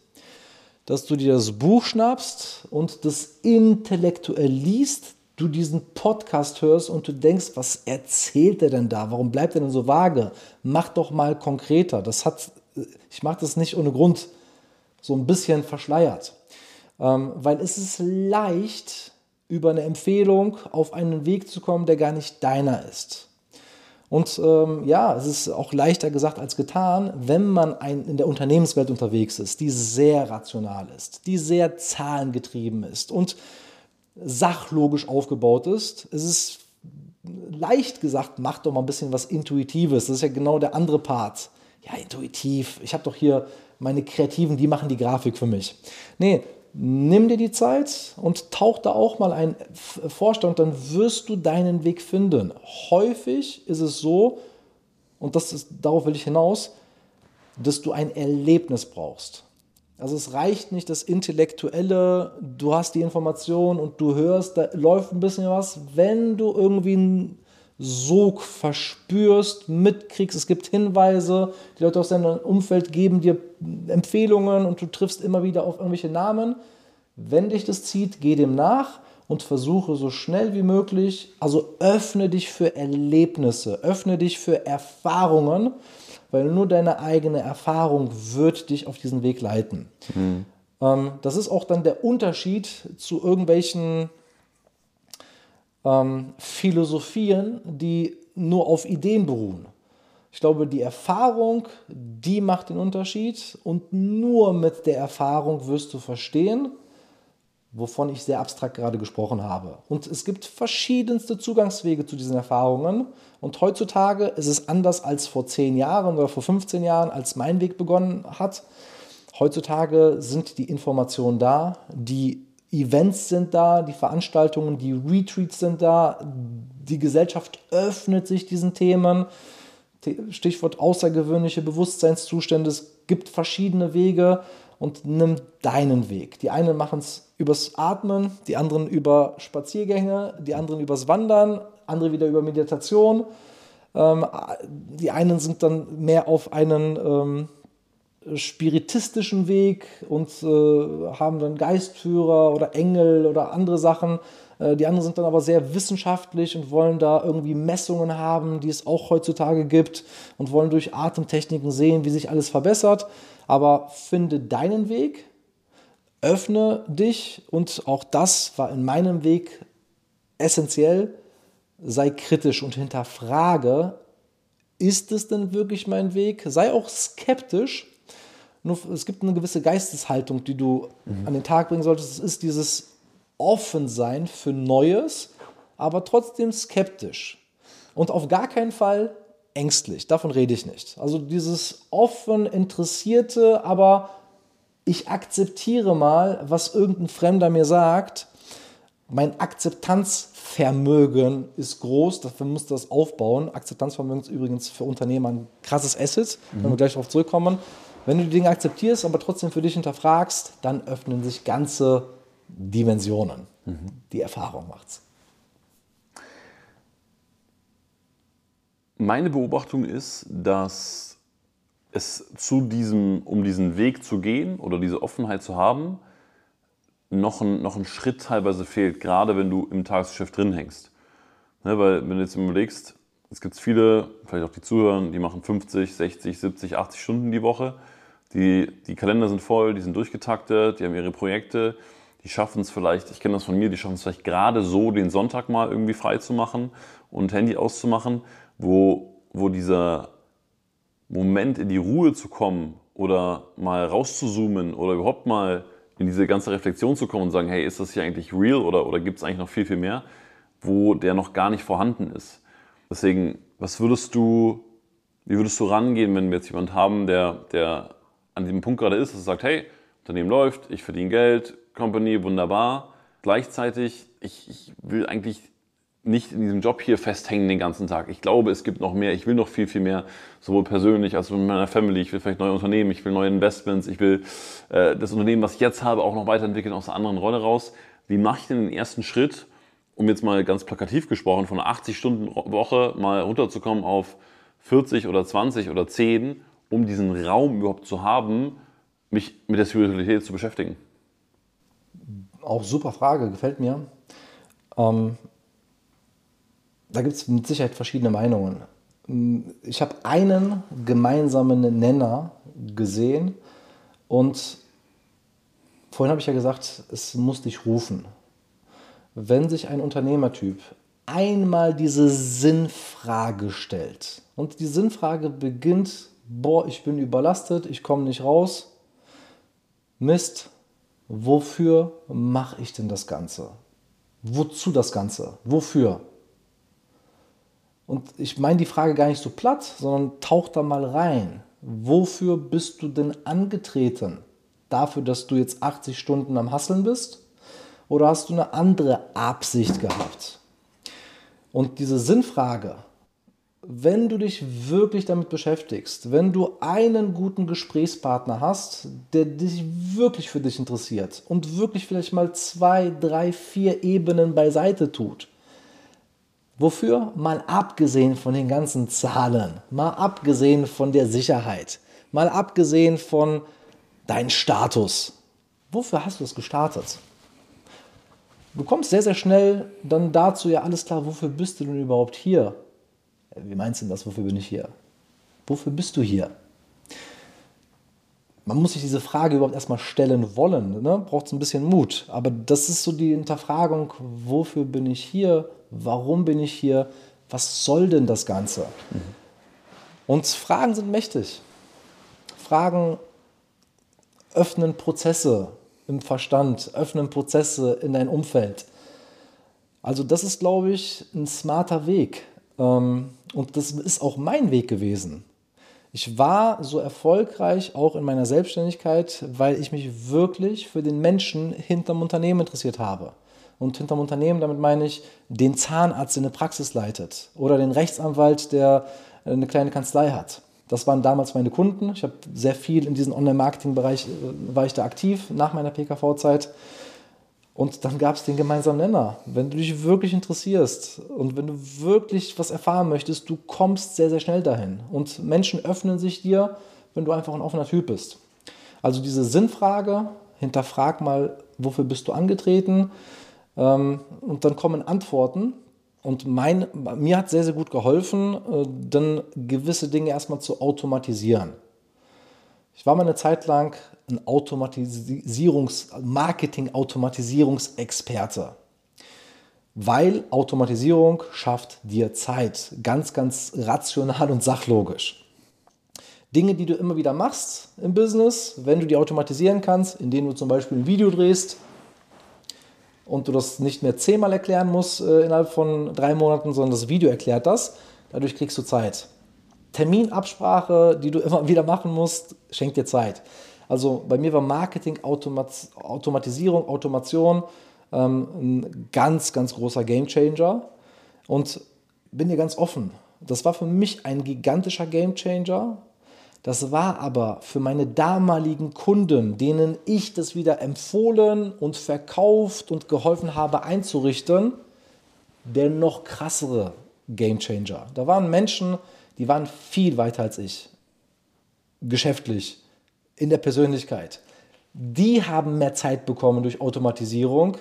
dass du dir das Buch schnappst und das intellektuell liest, du diesen Podcast hörst und du denkst, was erzählt er denn da? Warum bleibt er denn so vage? Mach doch mal konkreter. Das hat ich mache das nicht ohne Grund so ein bisschen verschleiert, ähm, weil es ist leicht, über eine Empfehlung auf einen Weg zu kommen, der gar nicht deiner ist. Und ähm, ja, es ist auch leichter gesagt als getan, wenn man ein, in der Unternehmenswelt unterwegs ist, die sehr rational ist, die sehr zahlengetrieben ist und sachlogisch aufgebaut ist. Es ist leicht gesagt, mach doch mal ein bisschen was Intuitives. Das ist ja genau der andere Part ja, intuitiv, ich habe doch hier meine Kreativen, die machen die Grafik für mich. Nee, nimm dir die Zeit und tauch da auch mal ein Vorstand, dann wirst du deinen Weg finden. Häufig ist es so, und das ist, darauf will ich hinaus, dass du ein Erlebnis brauchst. Also es reicht nicht das Intellektuelle, du hast die Information und du hörst, da läuft ein bisschen was. Wenn du irgendwie ein Sog verspürst, mitkriegst. Es gibt Hinweise, die Leute aus deinem Umfeld geben dir Empfehlungen und du triffst immer wieder auf irgendwelche Namen. Wenn dich das zieht, geh dem nach und versuche so schnell wie möglich, also öffne dich für Erlebnisse, öffne dich für Erfahrungen, weil nur deine eigene Erfahrung wird dich auf diesen Weg leiten. Mhm. das ist auch dann der Unterschied zu irgendwelchen ähm, Philosophien, die nur auf Ideen beruhen. Ich glaube, die Erfahrung, die macht den Unterschied und nur mit der Erfahrung wirst du verstehen, wovon ich sehr abstrakt gerade gesprochen habe. Und es gibt verschiedenste Zugangswege zu diesen Erfahrungen. Und heutzutage ist es anders als vor 10 Jahren oder vor 15 Jahren, als mein Weg begonnen hat. Heutzutage sind die Informationen da, die Events sind da, die Veranstaltungen, die Retreats sind da, die Gesellschaft öffnet sich diesen Themen. Stichwort außergewöhnliche Bewusstseinszustände. Es gibt verschiedene Wege und nimm deinen Weg. Die einen machen es übers Atmen, die anderen über Spaziergänge, die anderen übers Wandern, andere wieder über Meditation. Ähm, die einen sind dann mehr auf einen ähm, spiritistischen Weg und äh, haben dann Geistführer oder Engel oder andere Sachen. Äh, die anderen sind dann aber sehr wissenschaftlich und wollen da irgendwie Messungen haben, die es auch heutzutage gibt und wollen durch Atemtechniken sehen, wie sich alles verbessert. Aber finde deinen Weg, öffne dich und auch das war in meinem Weg essentiell, sei kritisch und hinterfrage, ist es denn wirklich mein Weg? Sei auch skeptisch. Nur es gibt eine gewisse Geisteshaltung, die du mhm. an den Tag bringen solltest. Es ist dieses Offensein für Neues, aber trotzdem skeptisch. Und auf gar keinen Fall ängstlich. Davon rede ich nicht. Also dieses offen, interessierte, aber ich akzeptiere mal, was irgendein Fremder mir sagt. Mein Akzeptanzvermögen ist groß, dafür muss das aufbauen. Akzeptanzvermögen ist übrigens für Unternehmer ein krasses Asset, mhm. wenn wir gleich darauf zurückkommen. Wenn du die Dinge akzeptierst, aber trotzdem für dich hinterfragst, dann öffnen sich ganze Dimensionen. Mhm. Die Erfahrung macht's. Meine Beobachtung ist, dass es zu diesem, um diesen Weg zu gehen oder diese Offenheit zu haben, noch ein, noch ein Schritt teilweise fehlt, gerade wenn du im Tagesgeschäft drin hängst. Ne, weil wenn du jetzt überlegst, es gibt viele, vielleicht auch die Zuhörer, die machen 50, 60, 70, 80 Stunden die Woche. Die, die Kalender sind voll, die sind durchgetaktet, die haben ihre Projekte, die schaffen es vielleicht, ich kenne das von mir, die schaffen es vielleicht gerade so, den Sonntag mal irgendwie frei zu machen und Handy auszumachen, wo, wo dieser Moment in die Ruhe zu kommen oder mal rauszuzoomen oder überhaupt mal in diese ganze Reflexion zu kommen und sagen, hey, ist das hier eigentlich real oder, oder gibt es eigentlich noch viel, viel mehr, wo der noch gar nicht vorhanden ist. Deswegen, was würdest du, wie würdest du rangehen, wenn wir jetzt jemanden haben, der, der an diesem Punkt gerade ist, dass er sagt, hey, Unternehmen läuft, ich verdiene Geld, Company, wunderbar. Gleichzeitig, ich, ich will eigentlich nicht in diesem Job hier festhängen den ganzen Tag. Ich glaube, es gibt noch mehr. Ich will noch viel, viel mehr, sowohl persönlich als auch mit meiner Family. Ich will vielleicht neue Unternehmen, ich will neue Investments, ich will äh, das Unternehmen, was ich jetzt habe, auch noch weiterentwickeln aus einer anderen Rolle raus. Wie mache ich denn den ersten Schritt, um jetzt mal ganz plakativ gesprochen, von einer 80-Stunden-Woche mal runterzukommen auf 40 oder 20 oder 10, um diesen Raum überhaupt zu haben, mich mit der Spiritualität zu beschäftigen? Auch super Frage, gefällt mir. Ähm, da gibt es mit Sicherheit verschiedene Meinungen. Ich habe einen gemeinsamen Nenner gesehen und vorhin habe ich ja gesagt, es muss dich rufen. Wenn sich ein Unternehmertyp einmal diese Sinnfrage stellt und die Sinnfrage beginnt, boah, ich bin überlastet, ich komme nicht raus, Mist, wofür mache ich denn das Ganze? Wozu das Ganze? Wofür? Und ich meine die Frage gar nicht so platt, sondern tauch da mal rein. Wofür bist du denn angetreten? Dafür, dass du jetzt 80 Stunden am Hasseln bist? Oder hast du eine andere Absicht gehabt? Und diese Sinnfrage, wenn du dich wirklich damit beschäftigst, wenn du einen guten Gesprächspartner hast, der sich wirklich für dich interessiert und wirklich vielleicht mal zwei, drei, vier Ebenen beiseite tut, Wofür? Mal abgesehen von den ganzen Zahlen, mal abgesehen von der Sicherheit, mal abgesehen von deinem Status. Wofür hast du es gestartet? Du kommst sehr, sehr schnell dann dazu, ja, alles klar, wofür bist du denn überhaupt hier? Wie meinst du denn das, wofür bin ich hier? Wofür bist du hier? Man muss sich diese Frage überhaupt erstmal stellen wollen. Ne? Braucht es ein bisschen Mut. Aber das ist so die Hinterfragung, wofür bin ich hier? warum bin ich hier, was soll denn das Ganze? Mhm. Und Fragen sind mächtig. Fragen öffnen Prozesse im Verstand, öffnen Prozesse in dein Umfeld. Also das ist, glaube ich, ein smarter Weg. Ähm, und das ist auch mein Weg gewesen. Ich war so erfolgreich auch in meiner Selbstständigkeit, weil ich mich wirklich für den Menschen hinterm Unternehmen interessiert habe. Und hinterm Unternehmen, damit meine ich den Zahnarzt, der eine Praxis leitet oder den Rechtsanwalt, der eine kleine Kanzlei hat. Das waren damals meine Kunden. Ich habe sehr viel in diesem Online-Marketing-Bereich, äh, war ich da aktiv nach meiner PKV-Zeit. Und dann gab es den gemeinsamen Nenner. Wenn du dich wirklich interessierst und wenn du wirklich was erfahren möchtest, du kommst sehr, sehr schnell dahin. Und Menschen öffnen sich dir, wenn du einfach ein offener Typ bist. Also diese Sinnfrage, hinterfrag mal, wofür bist du angetreten? Ähm, und dann kommen Antworten. Und mein, mir hat sehr, sehr gut geholfen, äh, dann gewisse Dinge erstmal zu automatisieren. Ich war mal eine Zeit lang ein Automatisierungs-, Marketing-Automatisierungsexperte. Weil Automatisierung schafft dir Zeit. Ganz, ganz rational und sachlogisch. Dinge, die du immer wieder machst im Business, wenn du die automatisieren kannst, indem du zum Beispiel ein Video drehst und du das nicht mehr zehnmal erklären musst äh, innerhalb von drei Monaten, sondern das Video erklärt das, dadurch kriegst du Zeit. Terminabsprache, die du immer wieder machen musst, schenkt dir Zeit. Also bei mir war Marketing, Automat Automatisierung, Automation ähm, ein ganz, ganz großer Gamechanger. Und bin dir ganz offen, das war für mich ein gigantischer Gamechanger. Das war aber für meine damaligen Kunden, denen ich das wieder empfohlen und verkauft und geholfen habe einzurichten, der noch krassere Gamechanger. Da waren Menschen, die waren viel weiter als ich. Geschäftlich, in der Persönlichkeit. Die haben mehr Zeit bekommen durch Automatisierung.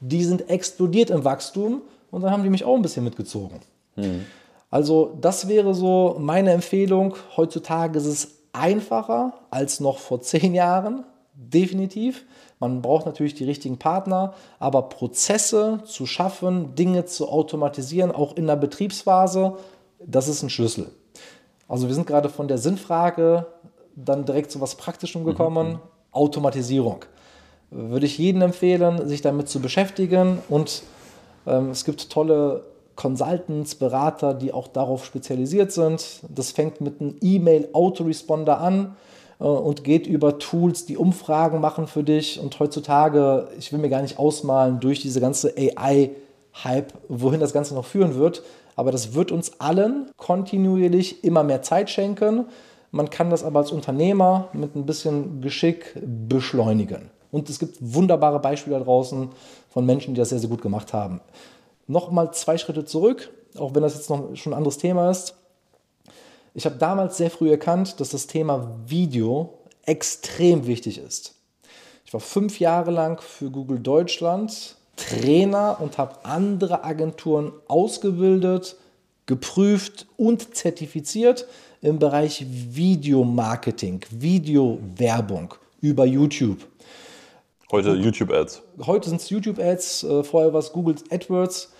Die sind explodiert im Wachstum und dann haben die mich auch ein bisschen mitgezogen. Mhm. Also das wäre so meine Empfehlung. Heutzutage ist es einfacher als noch vor zehn Jahren, definitiv. Man braucht natürlich die richtigen Partner, aber Prozesse zu schaffen, Dinge zu automatisieren, auch in der Betriebsphase, das ist ein Schlüssel. Also wir sind gerade von der Sinnfrage dann direkt zu was Praktischem gekommen. Mhm. Automatisierung. Würde ich jedem empfehlen, sich damit zu beschäftigen. Und ähm, es gibt tolle Consultants, Berater, die auch darauf spezialisiert sind. Das fängt mit einem E-Mail-Autoresponder an äh, und geht über Tools, die Umfragen machen für dich. Und heutzutage, ich will mir gar nicht ausmalen, durch diese ganze AI-Hype, wohin das Ganze noch führen wird. Aber das wird uns allen kontinuierlich immer mehr Zeit schenken. Man kann das aber als Unternehmer mit ein bisschen Geschick beschleunigen. Und es gibt wunderbare Beispiele da draußen von Menschen, die das sehr, sehr gut gemacht haben. Nochmal zwei Schritte zurück, auch wenn das jetzt noch schon ein anderes Thema ist. Ich habe damals sehr früh erkannt, dass das Thema Video extrem wichtig ist. Ich war fünf Jahre lang für Google Deutschland Trainer und habe andere Agenturen ausgebildet, geprüft und zertifiziert im Bereich Videomarketing, Videowerbung über YouTube. Heute YouTube-Ads. Heute sind es YouTube-Ads, äh, vorher war es Google AdWords.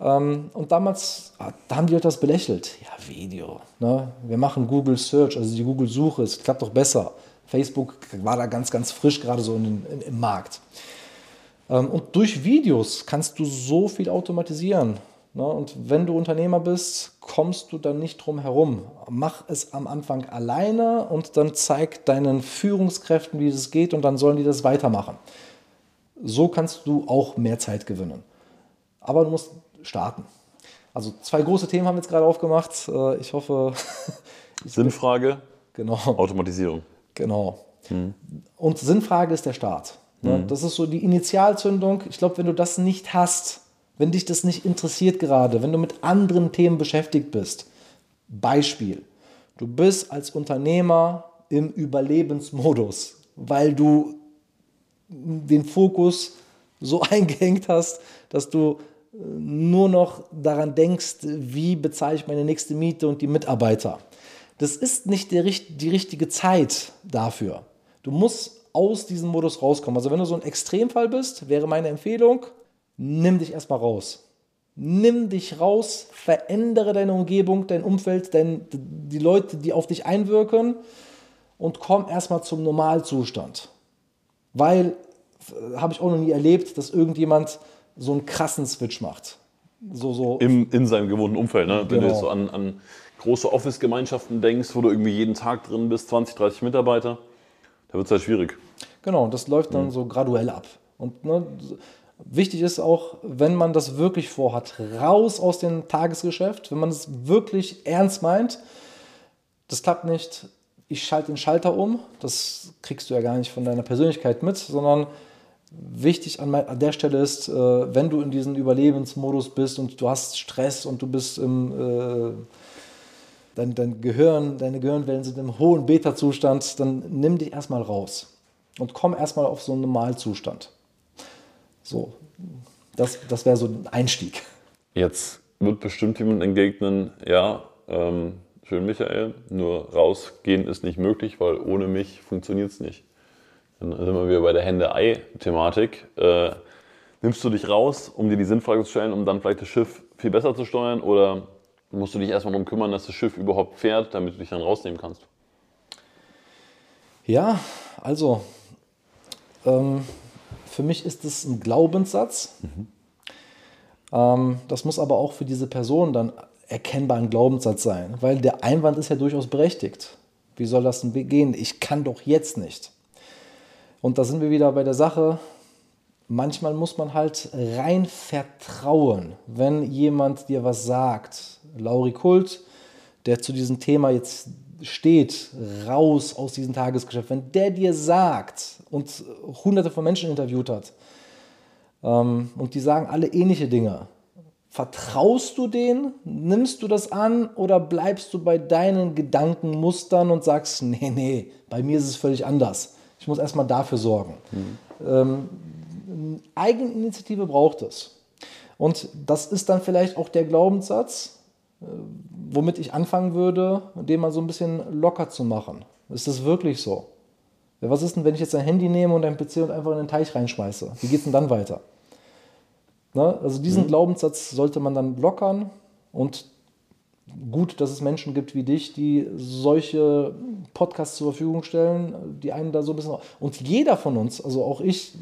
Ähm, und damals, ah, da haben die Leute das belächelt. Ja, Video. Ne? Wir machen Google Search, also die Google-Suche, es klappt doch besser. Facebook war da ganz, ganz frisch gerade so in, in, im Markt. Ähm, und durch Videos kannst du so viel automatisieren. Ne? Und wenn du Unternehmer bist, kommst du dann nicht drum herum. Mach es am Anfang alleine und dann zeig deinen Führungskräften, wie es geht und dann sollen die das weitermachen. So kannst du auch mehr Zeit gewinnen. Aber du musst starten. Also zwei große Themen haben wir jetzt gerade aufgemacht. Äh, ich hoffe. Sinnfrage. Genau. Automatisierung. Genau. Hm. Und Sinnfrage ist der Start. Ne? Mhm. Das ist so die Initialzündung. Ich glaube, wenn du das nicht hast, wenn dich das nicht interessiert gerade, wenn du mit anderen Themen beschäftigt bist, Beispiel, du bist als Unternehmer im Überlebensmodus, weil du den Fokus so eingehängt hast, dass du äh, nur noch daran denkst, wie bezahle ich meine nächste Miete und die Mitarbeiter. Das ist nicht die, die richtige Zeit dafür. Du musst aus diesem Modus rauskommen. Also wenn du so ein Extremfall bist, wäre meine Empfehlung, nimm dich erstmal raus. Nimm dich raus, verändere deine Umgebung, dein Umfeld, dein, die Leute, die auf dich einwirken und komm erstmal zum Normalzustand. Weil, äh, habe ich auch noch nie erlebt, dass irgendjemand so einen krassen Switch macht. So, so Im, in seinem gewohnten Umfeld. Ne? Wenn genau. du jetzt so an, an große Office-Gemeinschaften denkst, wo du irgendwie jeden Tag drin bist, 20, 30 Mitarbeiter, da wird es halt schwierig. Genau, das läuft dann mhm. so graduell ab. Und ne, wichtig ist auch, wenn man das wirklich vorhat, raus aus dem Tagesgeschäft, wenn man es wirklich ernst meint, das klappt nicht, ich schalte den Schalter um, das kriegst du ja gar nicht von deiner Persönlichkeit mit, sondern wichtig an, der Stelle ist, äh, wenn du in diesem Überlebensmodus bist und du hast Stress und du bist im... Dein, dein Gehirn, deine Gehirnwellen sind im hohen Beta-Zustand, dann nimm dich erstmal raus und komm erstmal auf so einen Normalzustand. So, das, das wäre so ein Einstieg. Jetzt wird bestimmt jemand entgegnen, ja, ähm, schön Michael, nur rausgehen ist nicht möglich, weil ohne mich funktioniert es nicht. Dann sind wir wieder bei der Hände-Ei-Thematik. Äh, nimmst du dich raus, um dir die Sinnfrage zu stellen, um dann vielleicht das Schiff viel besser zu steuern oder musst du dich erstmal darum kümmern, dass das Schiff überhaupt fährt, damit du dich dann rausnehmen kannst? Ja, also ähm, für mich ist es ein Glaubenssatz. Mhm. Ähm, das muss aber auch für diese Person dann erkennbar ein Glaubenssatz sein, weil der Einwand ist ja durchaus berechtigt. Wie soll das denn gehen? Ich kann doch jetzt nicht. Und da sind wir wieder bei der Sache, manchmal muss man halt rein vertrauen, wenn jemand dir was sagt. Lauri Kult, der zu diesem Thema jetzt steht, raus aus diesem Tagesgeschäft, wenn der dir sagt und hunderte von Menschen interviewt hat ähm, und die sagen alle ähnliche Dinge, vertraust du denen, nimmst du das an oder bleibst du bei deinen Gedankenmustern und sagst, nee, nee, bei mir ist es völlig anders. Ich muss erstmal dafür sorgen. Mhm. Ähm, Eigeninitiative braucht es. Und das ist dann vielleicht auch der Glaubenssatz, äh, womit ich anfangen würde, den mal so ein bisschen locker zu machen. Ist das wirklich so? Was ist denn, wenn ich jetzt ein Handy nehme und ein PC und einfach in den Teich reinschmeiße? Wie geht es denn dann weiter? Ne? Also diesen mhm. Glaubenssatz sollte man dann lockern und gut, dass es Menschen gibt wie dich, die solche Podcasts zur Verfügung stellen, die einen da so ein bisschen. Und jeder von uns, also auch ich,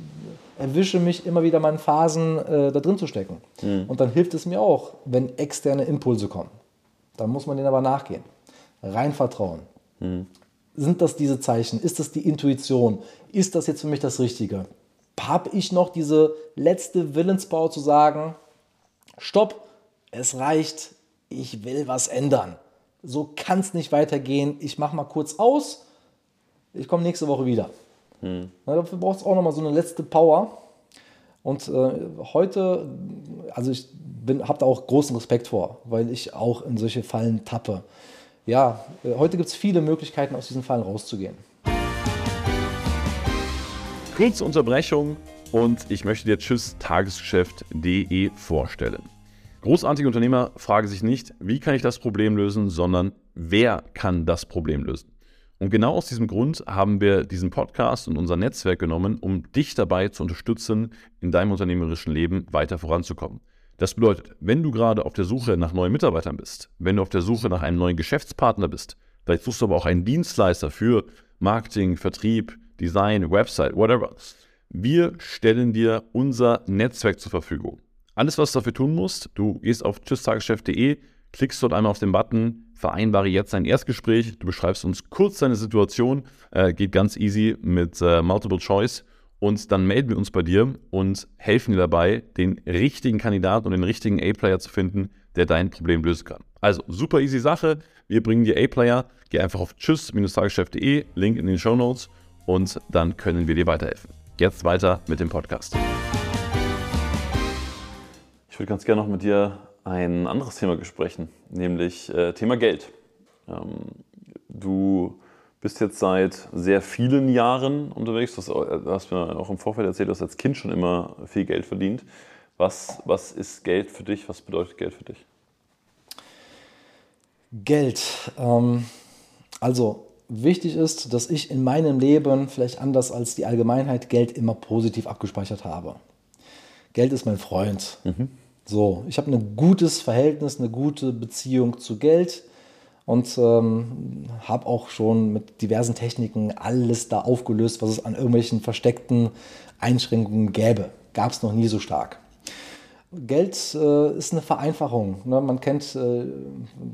erwische mich immer wieder in Phasen, äh, da drin zu stecken. Mhm. Und dann hilft es mir auch, wenn externe Impulse kommen. Dann muss man denen aber nachgehen. Rein vertrauen. Mhm. Sind das diese Zeichen? Ist das die Intuition? Ist das jetzt für mich das Richtige? Habe ich noch diese letzte Willensbau zu sagen, stopp, es reicht, ich will was ändern. So kann es nicht weitergehen. Ich mache mal kurz aus. Ich komme nächste Woche wieder. Hm. Na, dafür braucht es auch noch mal so eine letzte Power. Und äh, heute, also ich habe da auch großen Respekt vor, weil ich auch in solche Fallen tappe. Ja, äh, heute gibt es viele Möglichkeiten, aus diesen Fallen rauszugehen. Kurze Unterbrechung und ich möchte dir Tschüss Tagesgeschäft.de vorstellen. Großartige Unternehmer fragen sich nicht, wie kann ich das Problem lösen, sondern wer kann das Problem lösen. Und genau aus diesem Grund haben wir diesen Podcast und unser Netzwerk genommen, um dich dabei zu unterstützen, in deinem unternehmerischen Leben weiter voranzukommen. Das bedeutet, wenn du gerade auf der Suche nach neuen Mitarbeitern bist, wenn du auf der Suche nach einem neuen Geschäftspartner bist, vielleicht suchst du aber auch einen Dienstleister für Marketing, Vertrieb, Design, Website, whatever. Wir stellen dir unser Netzwerk zur Verfügung. Alles, was du dafür tun musst, du gehst auf tschüsstageschef.de, klickst dort einmal auf den Button, vereinbare jetzt ein Erstgespräch, du beschreibst uns kurz deine Situation, äh, geht ganz easy mit äh, Multiple Choice und dann melden wir uns bei dir und helfen dir dabei, den richtigen Kandidaten und den richtigen A-Player zu finden, der dein Problem lösen kann. Also super easy Sache, wir bringen dir A-Player, geh einfach auf tschüss-tageschef.de, Link in den Show Notes und dann können wir dir weiterhelfen. Jetzt weiter mit dem Podcast. Ich würde ganz gerne noch mit dir ein anderes Thema besprechen, nämlich äh, Thema Geld. Ähm, du bist jetzt seit sehr vielen Jahren unterwegs. Du hast, du hast, mir auch im Vorfeld erzählt, du hast als Kind schon immer viel Geld verdient. Was, was ist Geld für dich? Was bedeutet Geld für dich? Geld. Ähm, also wichtig ist, dass ich in meinem Leben, vielleicht anders als die Allgemeinheit, Geld immer positiv abgespeichert habe. Geld ist mein Freund. Mhm. So, ich habe ein gutes Verhältnis, eine gute Beziehung zu Geld und ähm, habe auch schon mit diversen Techniken alles da aufgelöst, was es an irgendwelchen versteckten Einschränkungen gäbe. Gab es noch nie so stark. Geld äh, ist eine Vereinfachung. Ne? Man kennt, äh,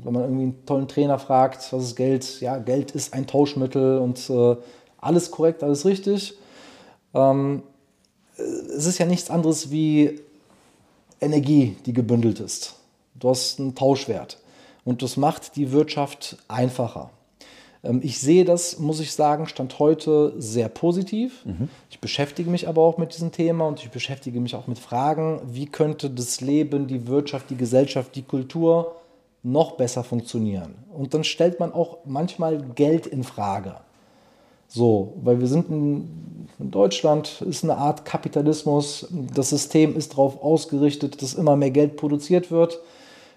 wenn man irgendwie einen tollen Trainer fragt, was ist Geld? Ja, Geld ist ein Tauschmittel und äh, alles korrekt, alles richtig. Ähm, es ist ja nichts anderes wie Energie, die gebündelt ist. Du hast einen Tauschwert und das macht die Wirtschaft einfacher. Ähm, ich sehe das, muss ich sagen, Stand heute sehr positiv. Mhm. Ich beschäftige mich aber auch mit diesem Thema und ich beschäftige mich auch mit Fragen, wie könnte das Leben, die Wirtschaft, die Gesellschaft, die Kultur noch besser funktionieren. Und dann stellt man auch manchmal Geld in Frage. So, weil wir sind in, in Deutschland, ist eine Art Kapitalismus. Das System ist darauf ausgerichtet, dass immer mehr Geld produziert wird.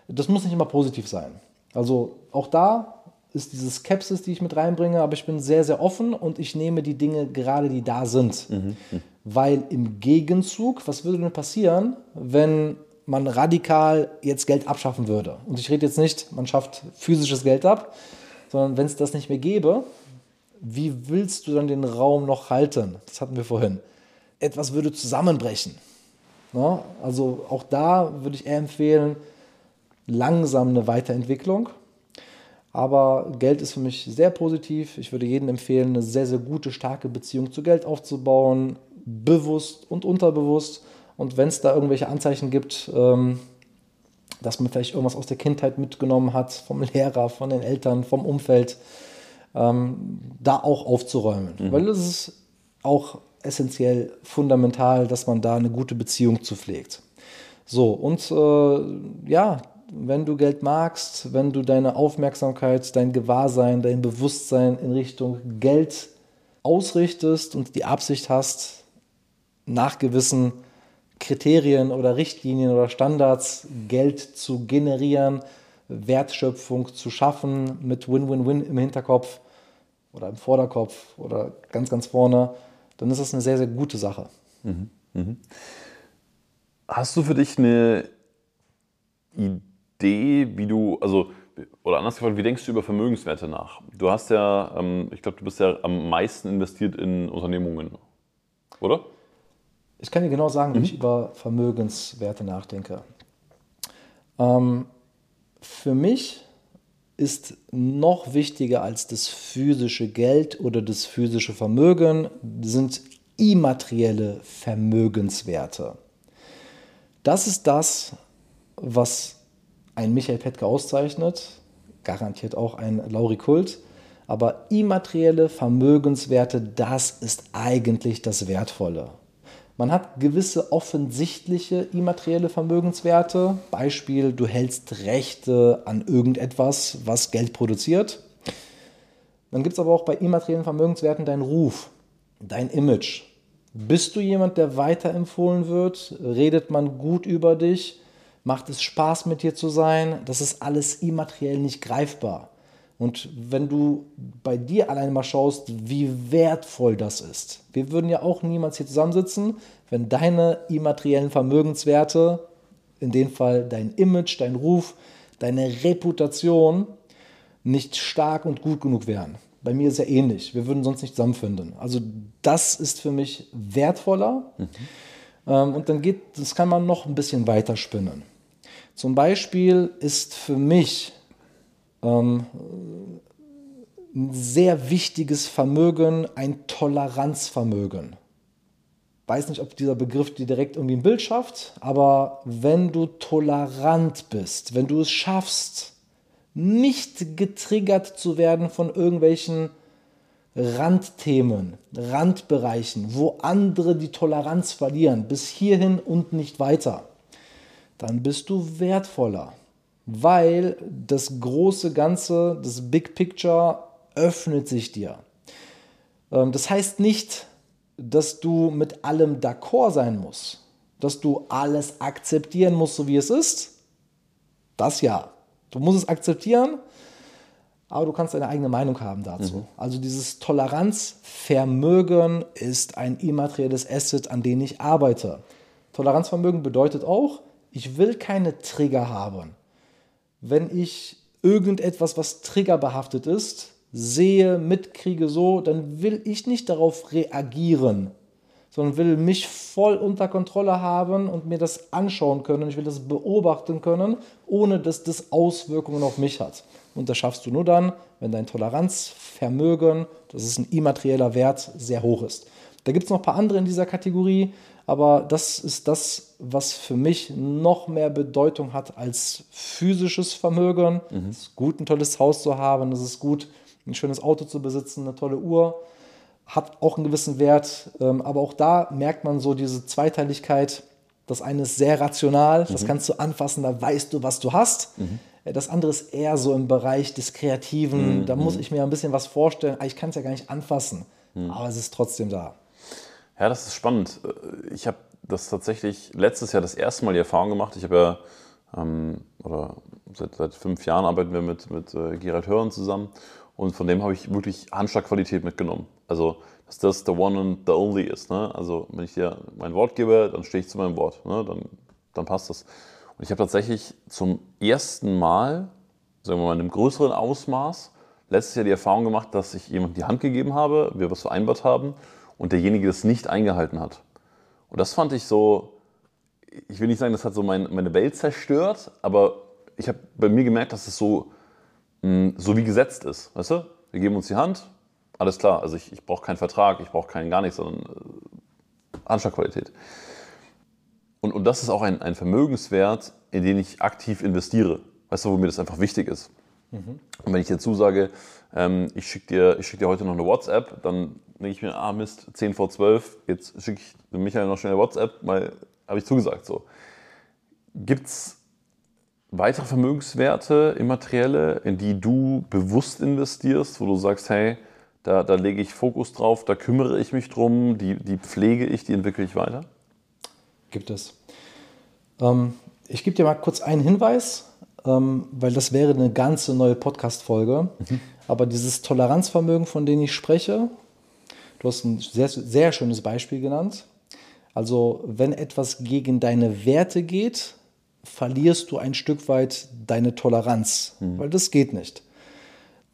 Das muss nicht immer positiv sein. Also auch da ist diese Skepsis, die ich mit reinbringe, aber ich bin sehr, sehr offen und ich nehme die Dinge gerade, die da sind. Weil im Gegenzug, was würde denn passieren, wenn man radikal jetzt Geld abschaffen würde? Und ich rede jetzt nicht, man schafft physisches Geld ab, sondern wenn es das nicht mehr gäbe, wie willst du dann den Raum noch halten? Das hatten wir vorhin. Etwas würde zusammenbrechen. Ja, also auch da würde ich eher empfehlen, langsam eine Weiterentwicklung. Aber Geld ist für mich sehr positiv. Ich würde jedem empfehlen, eine sehr, sehr gute, starke Beziehung zu Geld aufzubauen, bewusst und unterbewusst. Und wenn es da irgendwelche Anzeichen gibt, ähm, dass man vielleicht irgendwas aus der Kindheit mitgenommen hat, vom Lehrer, von den Eltern, vom Umfeld, ähm, da auch aufzuräumen. Mhm. Weil es ist auch essentiell fundamental, dass man da eine gute Beziehung zu pflegt. So, und äh, ja, wenn du Geld magst, wenn du deine Aufmerksamkeit, dein Gewahrsein, dein Bewusstsein in Richtung Geld ausrichtest und die Absicht hast, nach gewissen Kriterien oder Richtlinien oder Standards Geld zu generieren, Wertschöpfung zu schaffen mit Win-Win-Win im Hinterkopf oder im Vorderkopf oder ganz, ganz vorne, dann ist das eine sehr, sehr gute Sache. Mhm. Mhm. Hast du für dich eine Idee, wie du, also, oder anders gefragt, wie denkst du über Vermögenswerte nach? Du hast ja, ähm, ich glaube, du bist ja am meisten investiert in Unternehmungen, oder? Ich kann dir genau sagen, wie mhm. ich über Vermögenswerte nachdenke. Ähm, für mich ist noch wichtiger als das physische Geld oder das physische Vermögen sind immaterielle Vermögenswerte. Das ist das, was ein Michael Petke auszeichnet, garantiert auch ein Lauri Kult. Aber immaterielle Vermögenswerte, das ist eigentlich das Wertvolle. Man hat gewisse offensichtliche immaterielle Vermögenswerte. Beispiel, du hältst Rechte an irgendetwas, was Geld produziert. Dann gibt es aber auch bei immateriellen Vermögenswerten deinen Ruf, dein Image. Bist du jemand, der weiterempfohlen wird? Redet man gut über dich? Macht es Spaß, mit dir zu sein? Das ist alles immateriell nicht greifbar. Und wenn du bei dir allein mal schaust, wie wertvoll das ist. Wir würden ja auch niemals hier zusammensitzen, wenn deine immateriellen Vermögenswerte, in dem Fall dein Image, dein Ruf, deine Reputation, nicht stark und gut genug wären. Bei mir ist ja ähnlich. Wir würden sonst nicht zusammenfinden. Also das ist für mich wertvoller. Mhm. und dann geht, das kann man noch ein bisschen weiter spinnen. Zum Beispiel ist für mich ähm, ein sehr wichtiges Vermögen, ein Toleranzvermögen. Weiß nicht, ob dieser Begriff dir direkt irgendwie ein Bild schafft, aber wenn du tolerant bist, wenn du es schaffst, nicht getriggert zu werden von irgendwelchen Randthemen, Randbereichen, wo andere die Toleranz verlieren, bis hierhin und nicht weiter, dann bist du wertvoller weil das große Ganze, das Big Picture öffnet sich dir. Ähm, das heißt nicht, dass du mit allem d'accord sein musst, dass du alles akzeptieren musst, so wie es ist. Das ja. Du musst es akzeptieren, aber du kannst deine eigene Meinung haben dazu. Mhm. Also dieses Toleranzvermögen ist ein immaterielles Asset, an dem ich arbeite. Toleranzvermögen bedeutet auch, ich will keine Trigger haben wenn ich irgendetwas, was triggerbehaftet ist, sehe, mitkriege so, dann will ich nicht darauf reagieren, sondern will mich voll unter Kontrolle haben und mir das anschauen können. Ich will das beobachten können, ohne dass das Auswirkungen auf mich hat. Und das schaffst du nur dann, wenn dein Toleranzvermögen, das ist ein immaterieller Wert, sehr hoch ist. Da gibt es noch ein paar andere in dieser Kategorie, aber das ist das, was für mich noch mehr Bedeutung hat als physisches Vermögen. Mhm. Es ist gut, ein tolles Haus zu haben, es ist gut, ein schönes Auto zu besitzen, eine tolle Uhr. Hat auch einen gewissen Wert, ähm, aber auch da merkt man so diese Zweiteiligkeit. Das eine ist sehr rational, das mhm. kannst du anfassen, da weißt du, was du hast. Mhm. Äh, das andere ist eher so im Bereich des Kreativen. Mhm. Da muss ich mir ein bisschen was vorstellen. Ah, ich kann es ja gar nicht anfassen, mhm. aber es ist trotzdem da. Ja, das ist spannend. Ich habe das tatsächlich letztes Jahr das erste Mal die Erfahrung gemacht. Ich habe ja Ähm, oder seit, seit fünf Jahren arbeiten wir mit, mit äh, Gerald Hörn zusammen. Und von dem habe ich wirklich Handschlagqualität mitgenommen. Also, dass das the one and the only ist. Ne? Also, wenn ich dir mein Wort gebe, dann stehe ich zu meinem Wort. Ne? Dann, dann passt das. Und ich habe tatsächlich zum ersten Mal, sagen wir mal in einem größeren Ausmaß, letztes Jahr die Erfahrung gemacht, dass ich jemandem die Hand gegeben habe, wir was vereinbart haben und derjenige das nicht eingehalten hat. Und das fand ich so, ich will nicht sagen, das hat so mein, meine Welt zerstört, aber ich habe bei mir gemerkt, dass es so, mh, so wie gesetzt ist. Weißt du? Wir geben uns die Hand, alles klar. Also ich, ich brauche keinen Vertrag, ich brauche keinen gar nichts, sondern äh, Handschlagqualität. Und, und das ist auch ein, ein Vermögenswert, in den ich aktiv investiere. Weißt du, wo mir das einfach wichtig ist. Mhm. Und wenn ich dir zusage, ähm, ich schicke dir, schick dir heute noch eine WhatsApp, dann denke ich mir, ah Mist, 10 vor 12, jetzt schicke ich dem Michael noch schnell eine WhatsApp, weil habe ich zugesagt. So. Gibt es weitere Vermögenswerte, immaterielle, in die du bewusst investierst, wo du sagst, hey, da, da lege ich Fokus drauf, da kümmere ich mich drum, die, die pflege ich, die entwickle ich weiter? Gibt es. Ähm, ich gebe dir mal kurz einen Hinweis, ähm, weil das wäre eine ganze neue Podcast-Folge. Mhm. Aber dieses Toleranzvermögen, von dem ich spreche, du hast ein sehr, sehr schönes Beispiel genannt. Also wenn etwas gegen deine Werte geht, verlierst du ein Stück weit deine Toleranz, mhm. weil das geht nicht.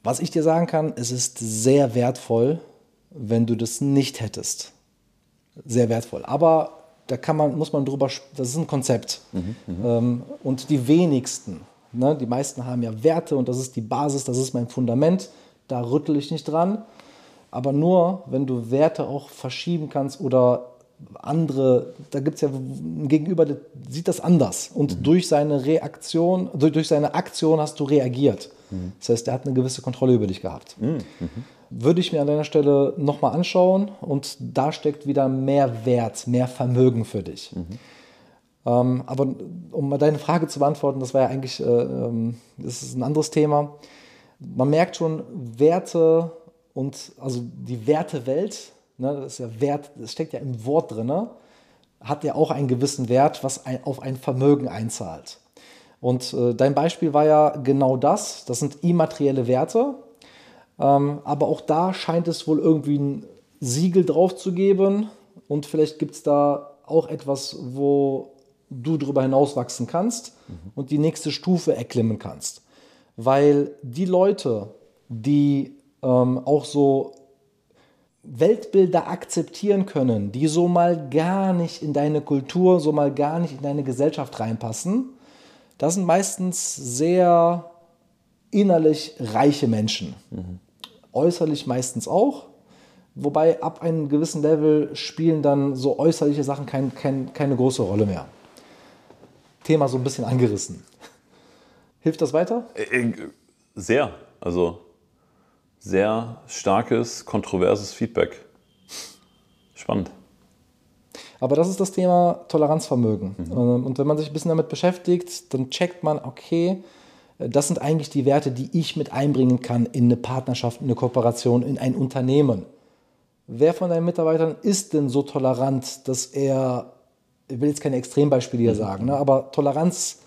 Was ich dir sagen kann, es ist sehr wertvoll, wenn du das nicht hättest. Sehr wertvoll. Aber da kann man, muss man drüber, das ist ein Konzept. Mhm, ähm, und die wenigsten, ne, die meisten haben ja Werte und das ist die Basis, das ist mein Fundament, da rüttel ich nicht dran. Aber nur, wenn du Werte auch verschieben kannst oder andere, da gibt es ja ein Gegenüber, der sieht das anders. Und mhm. durch seine Reaktion, durch, durch, seine Aktion hast du reagiert. Mhm. Das heißt, er hat eine gewisse Kontrolle über dich gehabt. Mhm. Würde ich mir an deiner Stelle nochmal anschauen und da steckt wieder mehr Wert, mehr Vermögen für dich. Ähm, aber um mal deine Frage zu beantworten, das war ja eigentlich, äh, ähm, das ist ein anderes Thema. Man merkt schon, Werte und also die Wertewelt ne, das ist ja Wert, das steckt ja im Wort drin, hat ja auch einen gewissen Wert, was ein, auf ein Vermögen einzahlt. Und äh, dein Beispiel war ja genau das, das sind immaterielle Werte, ähm, aber auch da scheint es wohl irgendwie ein Siegel drauf zu geben und vielleicht gibt es da auch etwas, wo du darüber hinaus wachsen kannst mhm. und die nächste Stufe erklimmen kannst. Weil die Leute, die ähm, auch so Weltbilder akzeptieren können, die so mal gar nicht in deine Kultur, so mal gar nicht in deine Gesellschaft reinpassen, das sind meistens sehr innerlich reiche Menschen. Mhm. Äußerlich meistens auch. Wobei ab einem gewissen Level spielen dann so äußerliche Sachen kein, kein, keine große Rolle mehr. Thema so ein bisschen angerissen. Hilft das weiter? Äh, äh, sehr. Also sehr starkes, kontroverses Feedback. Spannend. Aber das ist das Thema Toleranzvermögen. Mhm. Und wenn man sich ein bisschen damit beschäftigt, dann checkt man, okay, das sind eigentlich die Werte, die ich mit einbringen kann in eine Partnerschaft, in eine Kooperation, in ein Unternehmen. Wer von deinen Mitarbeitern ist denn so tolerant, dass er, ich will jetzt keine Extrembeispiele hier mhm. sagen, ne, aber Toleranz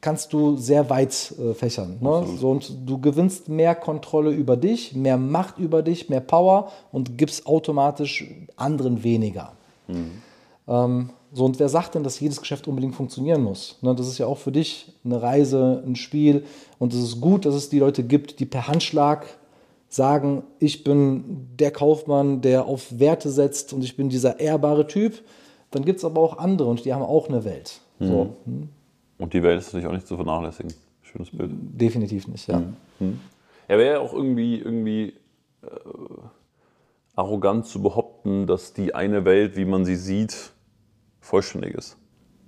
kannst du sehr weit äh, fächern. Ne? So, und du gewinnst mehr Kontrolle über dich, mehr Macht über dich, mehr Power und gibst automatisch anderen weniger. Mhm. Ähm, so, und wer sagt denn, dass jedes Geschäft unbedingt funktionieren muss? Ne, das ist ja auch für dich eine Reise, ein Spiel. Und es ist gut, dass es die Leute gibt, die per Handschlag sagen, ich bin der Kaufmann, der auf Werte setzt und ich bin dieser ehrbare Typ. Dann gibt es aber auch andere und die haben auch eine Welt. Mhm. So. Hm? Und die Welt ist natürlich auch nicht zu vernachlässigen. Schönes Bild. Definitiv nicht, ja. Mhm. Mhm. Er wäre ja auch irgendwie, irgendwie äh, arrogant zu behaupten, dass die eine Welt, wie man sie sieht, vollständig ist.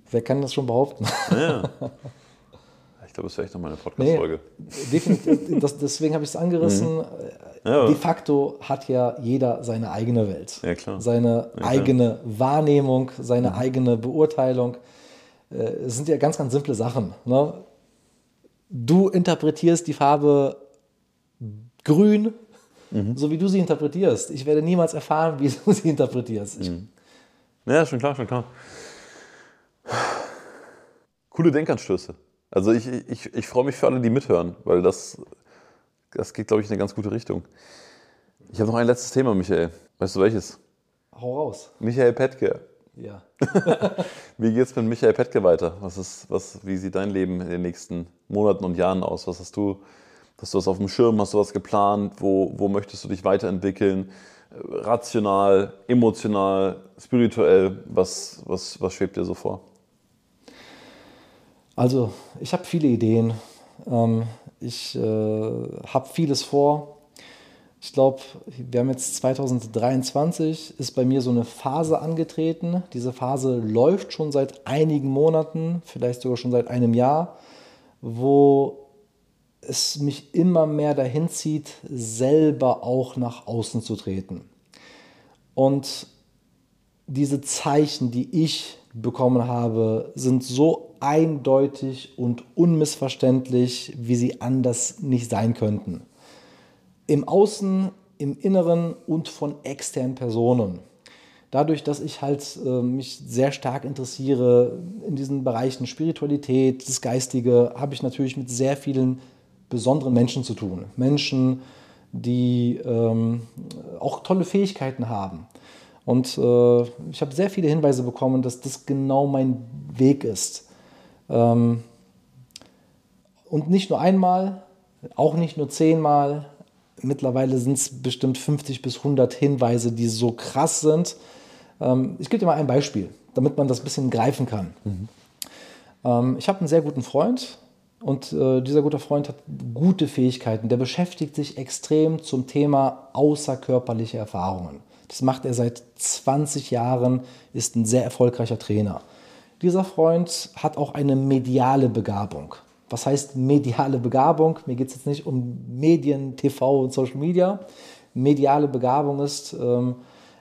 Wer kann das schon behaupten? Ja. Ich glaube, das wäre echt noch mal eine Podcast-Folge. Nee, definitiv. Das, deswegen habe ich es angerissen. Mhm. Ja, De facto hat ja jeder seine eigene Welt. Ja. Seine ja, eigene Wahrnehmung, seine mhm. eigene Beurteilung. Äh, es sind ja ganz, ganz simple Sachen. Ne? Du interpretierst die Farbe grün, mhm. so wie du sie interpretierst. Ich werde niemals erfahren, wie du sie interpretierst. Mhm. Ja, schon klar, schon klar. coole Denkanstöße. Also ich, ich, ich freue mich für alle, die mithören, weil das, das geht, glaube ich, in eine ganz gute Richtung. Ich habe noch ein letztes Thema, Michael. Weißt du welches? Hau raus. Michael Petke. Ja. Wie geht's mit Michael Petke weiter? Was ist, was, wie sieht dein Leben in den nächsten Monaten und Jahren aus? Was hast du, hast du was auf dem Schirm? Hast du was geplant? Wo, wo möchtest du dich weiterentwickeln? Rational, emotional, spirituell? Was, was, was schwebt dir so vor? Also, ich habe viele Ideen. Ähm, ich äh, habe vieles vor. Ich glaube, wir haben jetzt 2023, ist bei mir so eine Phase angetreten. Diese Phase läuft schon seit einigen Monaten, vielleicht sogar schon seit einem Jahr, wo es mich immer mehr dahin zieht, selber auch nach außen zu treten. Und diese Zeichen, die ich bekommen habe, sind so eindeutig und unmissverständlich, wie sie anders nicht sein könnten im Außen, im Inneren und von externen Personen. Dadurch, dass ich halt äh, mich sehr stark interessiere in diesen Bereichen Spiritualität, das Geistige, habe ich natürlich mit sehr vielen besonderen Menschen zu tun. Menschen, die ähm, auch tolle Fähigkeiten haben. Und äh, ich habe sehr viele Hinweise bekommen, dass das genau mein Weg ist. Ähm, und nicht nur einmal, auch nicht nur zehnmal, Mittlerweile sind es bestimmt 50 bis 100 Hinweise, die so krass sind. Ähm, ich gebe dir mal ein Beispiel, damit man das ein bisschen greifen kann. Mhm. Ähm, ich habe einen sehr guten Freund und äh, dieser gute Freund hat gute Fähigkeiten. Der beschäftigt sich extrem zum Thema außerkörperliche Erfahrungen. Das macht er seit 20 Jahren, ist ein sehr erfolgreicher Trainer. Dieser Freund hat auch eine mediale Begabung. Was heißt mediale Begabung? Mir geht es jetzt nicht um Medien, TV und Social Media. Mediale Begabung ist, ähm,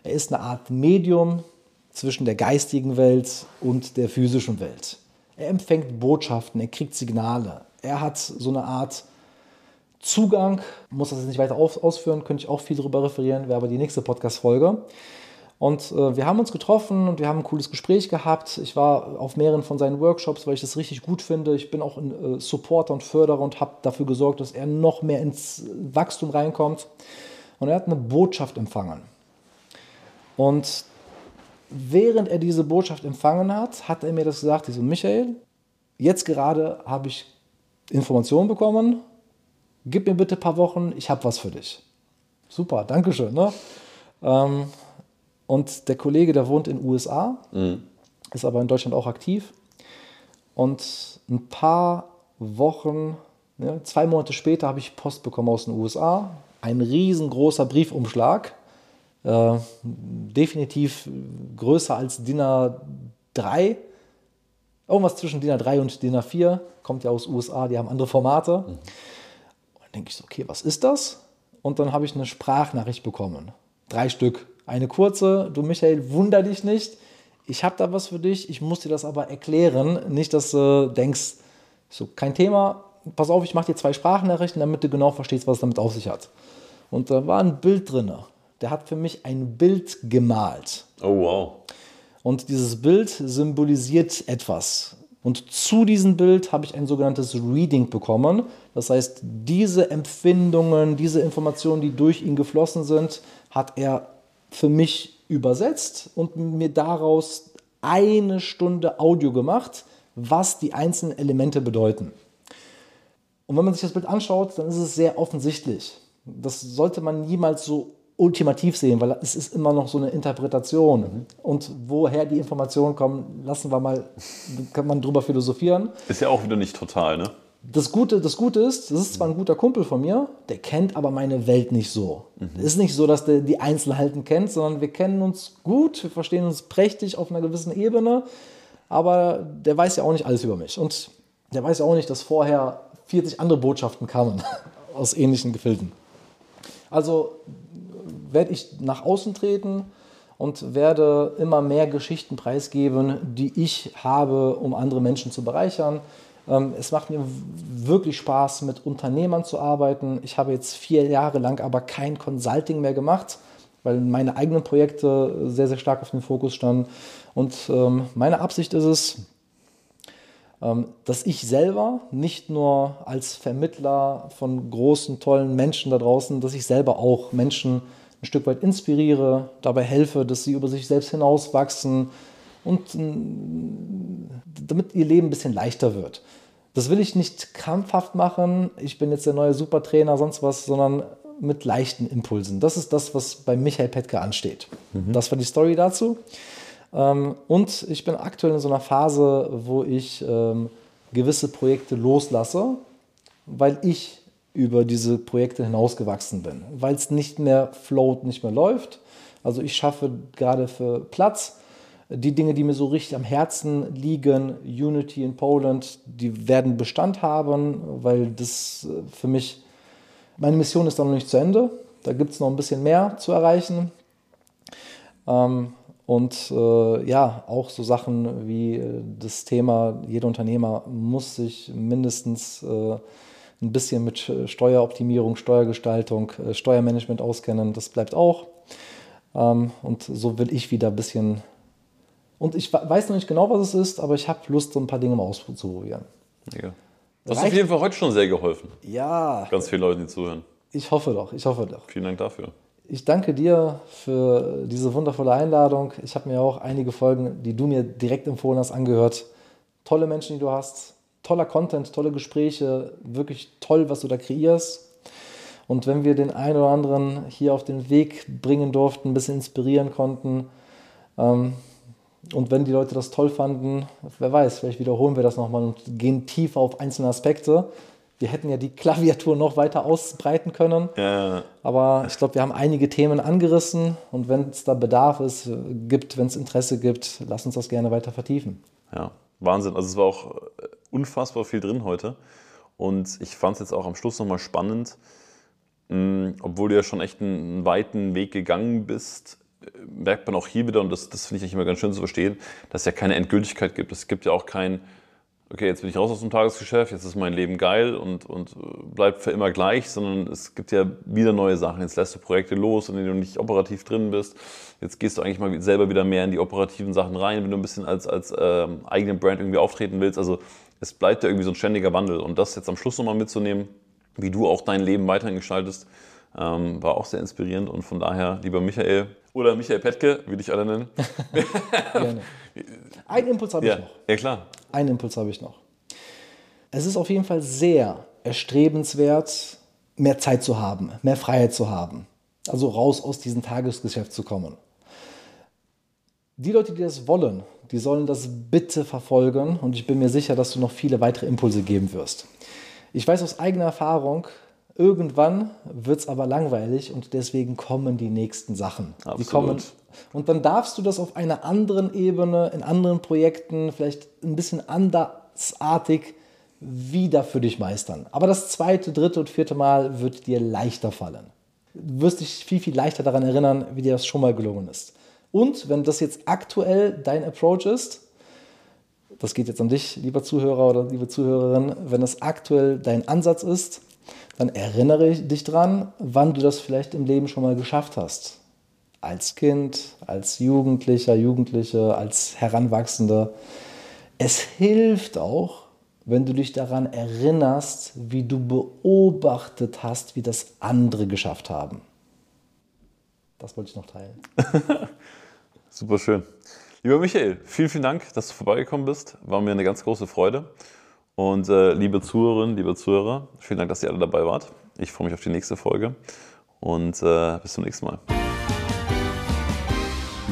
er ist eine Art Medium zwischen der geistigen Welt und der physischen Welt. Er empfängt Botschaften, er kriegt Signale. Er hat so eine Art Zugang, muss das jetzt nicht weiter ausführen, könnte ich auch viel darüber referieren, wäre aber die nächste Podcast-Folge. Und äh, wir haben uns getroffen und wir haben ein cooles Gespräch gehabt. Ich war auf mehreren von seinen Workshops, weil ich das richtig gut finde. Ich bin auch ein äh, Supporter und Förderer und habe dafür gesorgt, dass er noch mehr ins Wachstum reinkommt. Und er hat eine Botschaft empfangen. Und während er diese Botschaft empfangen hat, hat er mir das gesagt. Ich so, Michael, jetzt gerade habe ich Informationen bekommen. Gib mir bitte ein paar Wochen, ich habe was für dich. Super, Dankeschön. Ne? Ähm, und der Kollege, der wohnt in den USA, mhm. ist aber in Deutschland auch aktiv. Und ein paar Wochen, ja, zwei Monate später, habe ich Post bekommen aus den USA. Ein riesengroßer Briefumschlag. Äh, definitiv größer als DIN A3. Irgendwas zwischen DIN A3 und DIN A4. Kommt ja aus den USA, die haben andere Formate. Mhm. Dann denke ich so, okay, was ist das? Und dann habe ich eine Sprachnachricht bekommen. Drei Stück. Eine kurze, du Michael, wunder dich nicht. Ich habe da was für dich, ich muss dir das aber erklären. Nicht, dass du denkst, so kein Thema, pass auf, ich mache dir zwei Sprachnachrichten, damit du genau verstehst, was es damit auf sich hat. Und da war ein Bild drin. Der hat für mich ein Bild gemalt. Oh wow. Und dieses Bild symbolisiert etwas. Und zu diesem Bild habe ich ein sogenanntes Reading bekommen. Das heißt, diese Empfindungen, diese Informationen, die durch ihn geflossen sind, hat er für mich übersetzt und mir daraus eine Stunde Audio gemacht, was die einzelnen Elemente bedeuten. Und wenn man sich das Bild anschaut, dann ist es sehr offensichtlich. Das sollte man niemals so ultimativ sehen, weil es ist immer noch so eine Interpretation. Mhm. Und woher die Informationen kommen, lassen wir mal, kann man drüber philosophieren. Ist ja auch wieder nicht total, ne? Das Gute, das Gute ist, das ist zwar ein guter Kumpel von mir, der kennt aber meine Welt nicht so. Mhm. Es ist nicht so, dass der die Einzelheiten kennt, sondern wir kennen uns gut, wir verstehen uns prächtig auf einer gewissen Ebene, aber der weiß ja auch nicht alles über mich. Und der weiß ja auch nicht, dass vorher 40 andere Botschaften kamen aus ähnlichen Gefilden. Also werde ich nach außen treten und werde immer mehr Geschichten preisgeben, die ich habe, um andere Menschen zu bereichern. Ähm, es macht mir wirklich Spaß, mit Unternehmern zu arbeiten. Ich habe jetzt vier Jahre lang aber kein Consulting mehr gemacht, weil meine eigenen Projekte sehr, sehr stark auf dem Fokus standen. Und ähm, meine Absicht ist es, ähm, dass ich selber nicht nur als Vermittler von großen, tollen Menschen da draußen, dass ich selber auch Menschen ein Stück weit inspiriere, dabei helfe, dass sie über sich selbst hinauswachsen und äh, damit ihr Leben ein bisschen leichter wird. Das will ich nicht krampfhaft machen, ich bin jetzt der neue Supertrainer, sonst was, sondern mit leichten Impulsen. Das ist das, was bei Michael Petke ansteht. Mhm. Das war die Story dazu. Ähm, und ich bin aktuell in so einer Phase, wo ich ähm, gewisse Projekte loslasse, weil ich über diese Projekte hinausgewachsen bin, weil es nicht mehr float, nicht mehr läuft. Also ich schaffe gerade für Platz. Die Dinge, die mir so richtig am Herzen liegen, Unity in Poland, die werden Bestand haben, weil das äh, für mich, meine Mission ist dann noch nicht zu Ende. Da gibt es noch ein bisschen mehr zu erreichen. Ähm, und äh, ja, auch so Sachen wie äh, das Thema, jeder Unternehmer muss sich mindestens ein bisschen mit Steueroptimierung, Steuergestaltung, äh, Steuermanagement auskennen. Das bleibt auch. Ähm, und so will ich wieder ein bisschen. Und ich weiß noch nicht genau, was es ist, aber ich habe Lust, so ein paar Dinge mal auszuprobieren. Ja. Das hat auf jeden Fall heute schon sehr geholfen. Ja. Ganz viele Leute, die zuhören. Ich hoffe doch, ich hoffe doch. Vielen Dank dafür. Ich danke dir für diese wundervolle Einladung. Ich habe mir auch einige Folgen, die du mir direkt empfohlen hast, angehört. Tolle Menschen, die du hast, toller Content, tolle Gespräche, wirklich toll, was du da kreierst. Und wenn wir den einen oder anderen hier auf den Weg bringen durften, ein bisschen inspirieren konnten, ähm, und wenn die Leute das toll fanden, wer weiß, vielleicht wiederholen wir das nochmal und gehen tiefer auf einzelne Aspekte. Wir hätten ja die Klaviatur noch weiter ausbreiten können. Ja. Aber ich glaube, wir haben einige Themen angerissen und wenn es da Bedarf ist, gibt, wenn es Interesse gibt, lass uns das gerne weiter vertiefen. Ja, Wahnsinn. Also es war auch äh, unfassbar viel drin heute. Und ich fand es jetzt auch am Schluss nochmal spannend, mh, obwohl du ja schon echt einen weiten Weg gegangen bist, äh, merkt man auch hier wieder, und das, das finde ich immer ganz schön zu verstehen, dass es ja keine Endgültigkeit gibt. Es gibt ja auch kein, okay, jetzt bin ich raus aus dem Tagesgeschäft, jetzt ist mein Leben geil und, und äh, bleibt für immer gleich, sondern es gibt ja wieder neue Sachen. Jetzt lässt du Projekte los, in denen du nicht operativ drin bist. Jetzt gehst du eigentlich mal selber wieder mehr in die operativen Sachen rein, wenn du ein bisschen als, als ähm, eigenen Brand irgendwie auftreten willst. Also es bleibt ja irgendwie so ein ständiger Wandel. Und das jetzt am Schluss nochmal mitzunehmen, wie du auch dein Leben weiterhin gestaltest, ähm, war auch sehr inspirierend. Und von daher, lieber Michael oder Michael Petke, wie dich alle nennen. Gerne. Einen Impuls habe ja, ich noch. Ja, klar. Einen Impuls habe ich noch. Es ist auf jeden Fall sehr erstrebenswert, mehr Zeit zu haben, mehr Freiheit zu haben. Also raus aus diesem Tagesgeschäft zu kommen. Die Leute, die das wollen, die sollen das bitte verfolgen und ich bin mir sicher, dass du noch viele weitere Impulse geben wirst. Ich weiß aus eigener Erfahrung, irgendwann wird es aber langweilig und deswegen kommen die nächsten Sachen. Absolut. Die kommen und dann darfst du das auf einer anderen Ebene, in anderen Projekten, vielleicht ein bisschen andersartig wieder für dich meistern. Aber das zweite, dritte und vierte Mal wird dir leichter fallen. Du wirst dich viel, viel leichter daran erinnern, wie dir das schon mal gelungen ist. Und wenn das jetzt aktuell dein Approach ist, das geht jetzt an dich, lieber Zuhörer oder liebe Zuhörerin, wenn das aktuell dein Ansatz ist, dann erinnere dich dran, wann du das vielleicht im Leben schon mal geschafft hast als Kind, als Jugendlicher, Jugendliche, als Heranwachsende. Es hilft auch, wenn du dich daran erinnerst, wie du beobachtet hast, wie das andere geschafft haben. Das wollte ich noch teilen. Super schön. Lieber Michael, vielen, vielen Dank, dass du vorbeigekommen bist. War mir eine ganz große Freude. Und äh, liebe Zuhörerinnen, liebe Zuhörer, vielen Dank, dass ihr alle dabei wart. Ich freue mich auf die nächste Folge und äh, bis zum nächsten Mal.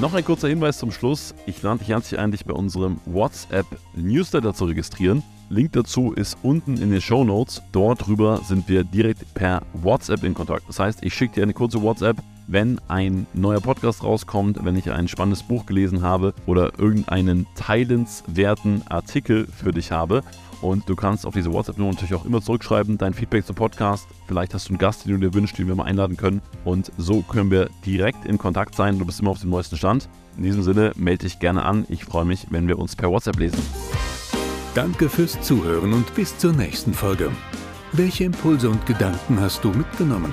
Noch ein kurzer Hinweis zum Schluss. Ich lade dich herzlich ein, dich bei unserem WhatsApp-Newsletter zu registrieren. Link dazu ist unten in den Show Notes. Dort drüber sind wir direkt per WhatsApp in Kontakt. Das heißt, ich schicke dir eine kurze WhatsApp, wenn ein neuer Podcast rauskommt, wenn ich ein spannendes Buch gelesen habe oder irgendeinen teilenswerten Artikel für dich habe. Und du kannst auf diese WhatsApp-Nummer natürlich auch immer zurückschreiben, dein Feedback zum Podcast. Vielleicht hast du einen Gast, den du dir wünschst, den wir mal einladen können. Und so können wir direkt in Kontakt sein. Du bist immer auf dem neuesten Stand. In diesem Sinne, melde dich gerne an. Ich freue mich, wenn wir uns per WhatsApp lesen. Danke fürs Zuhören und bis zur nächsten Folge. Welche Impulse und Gedanken hast du mitgenommen?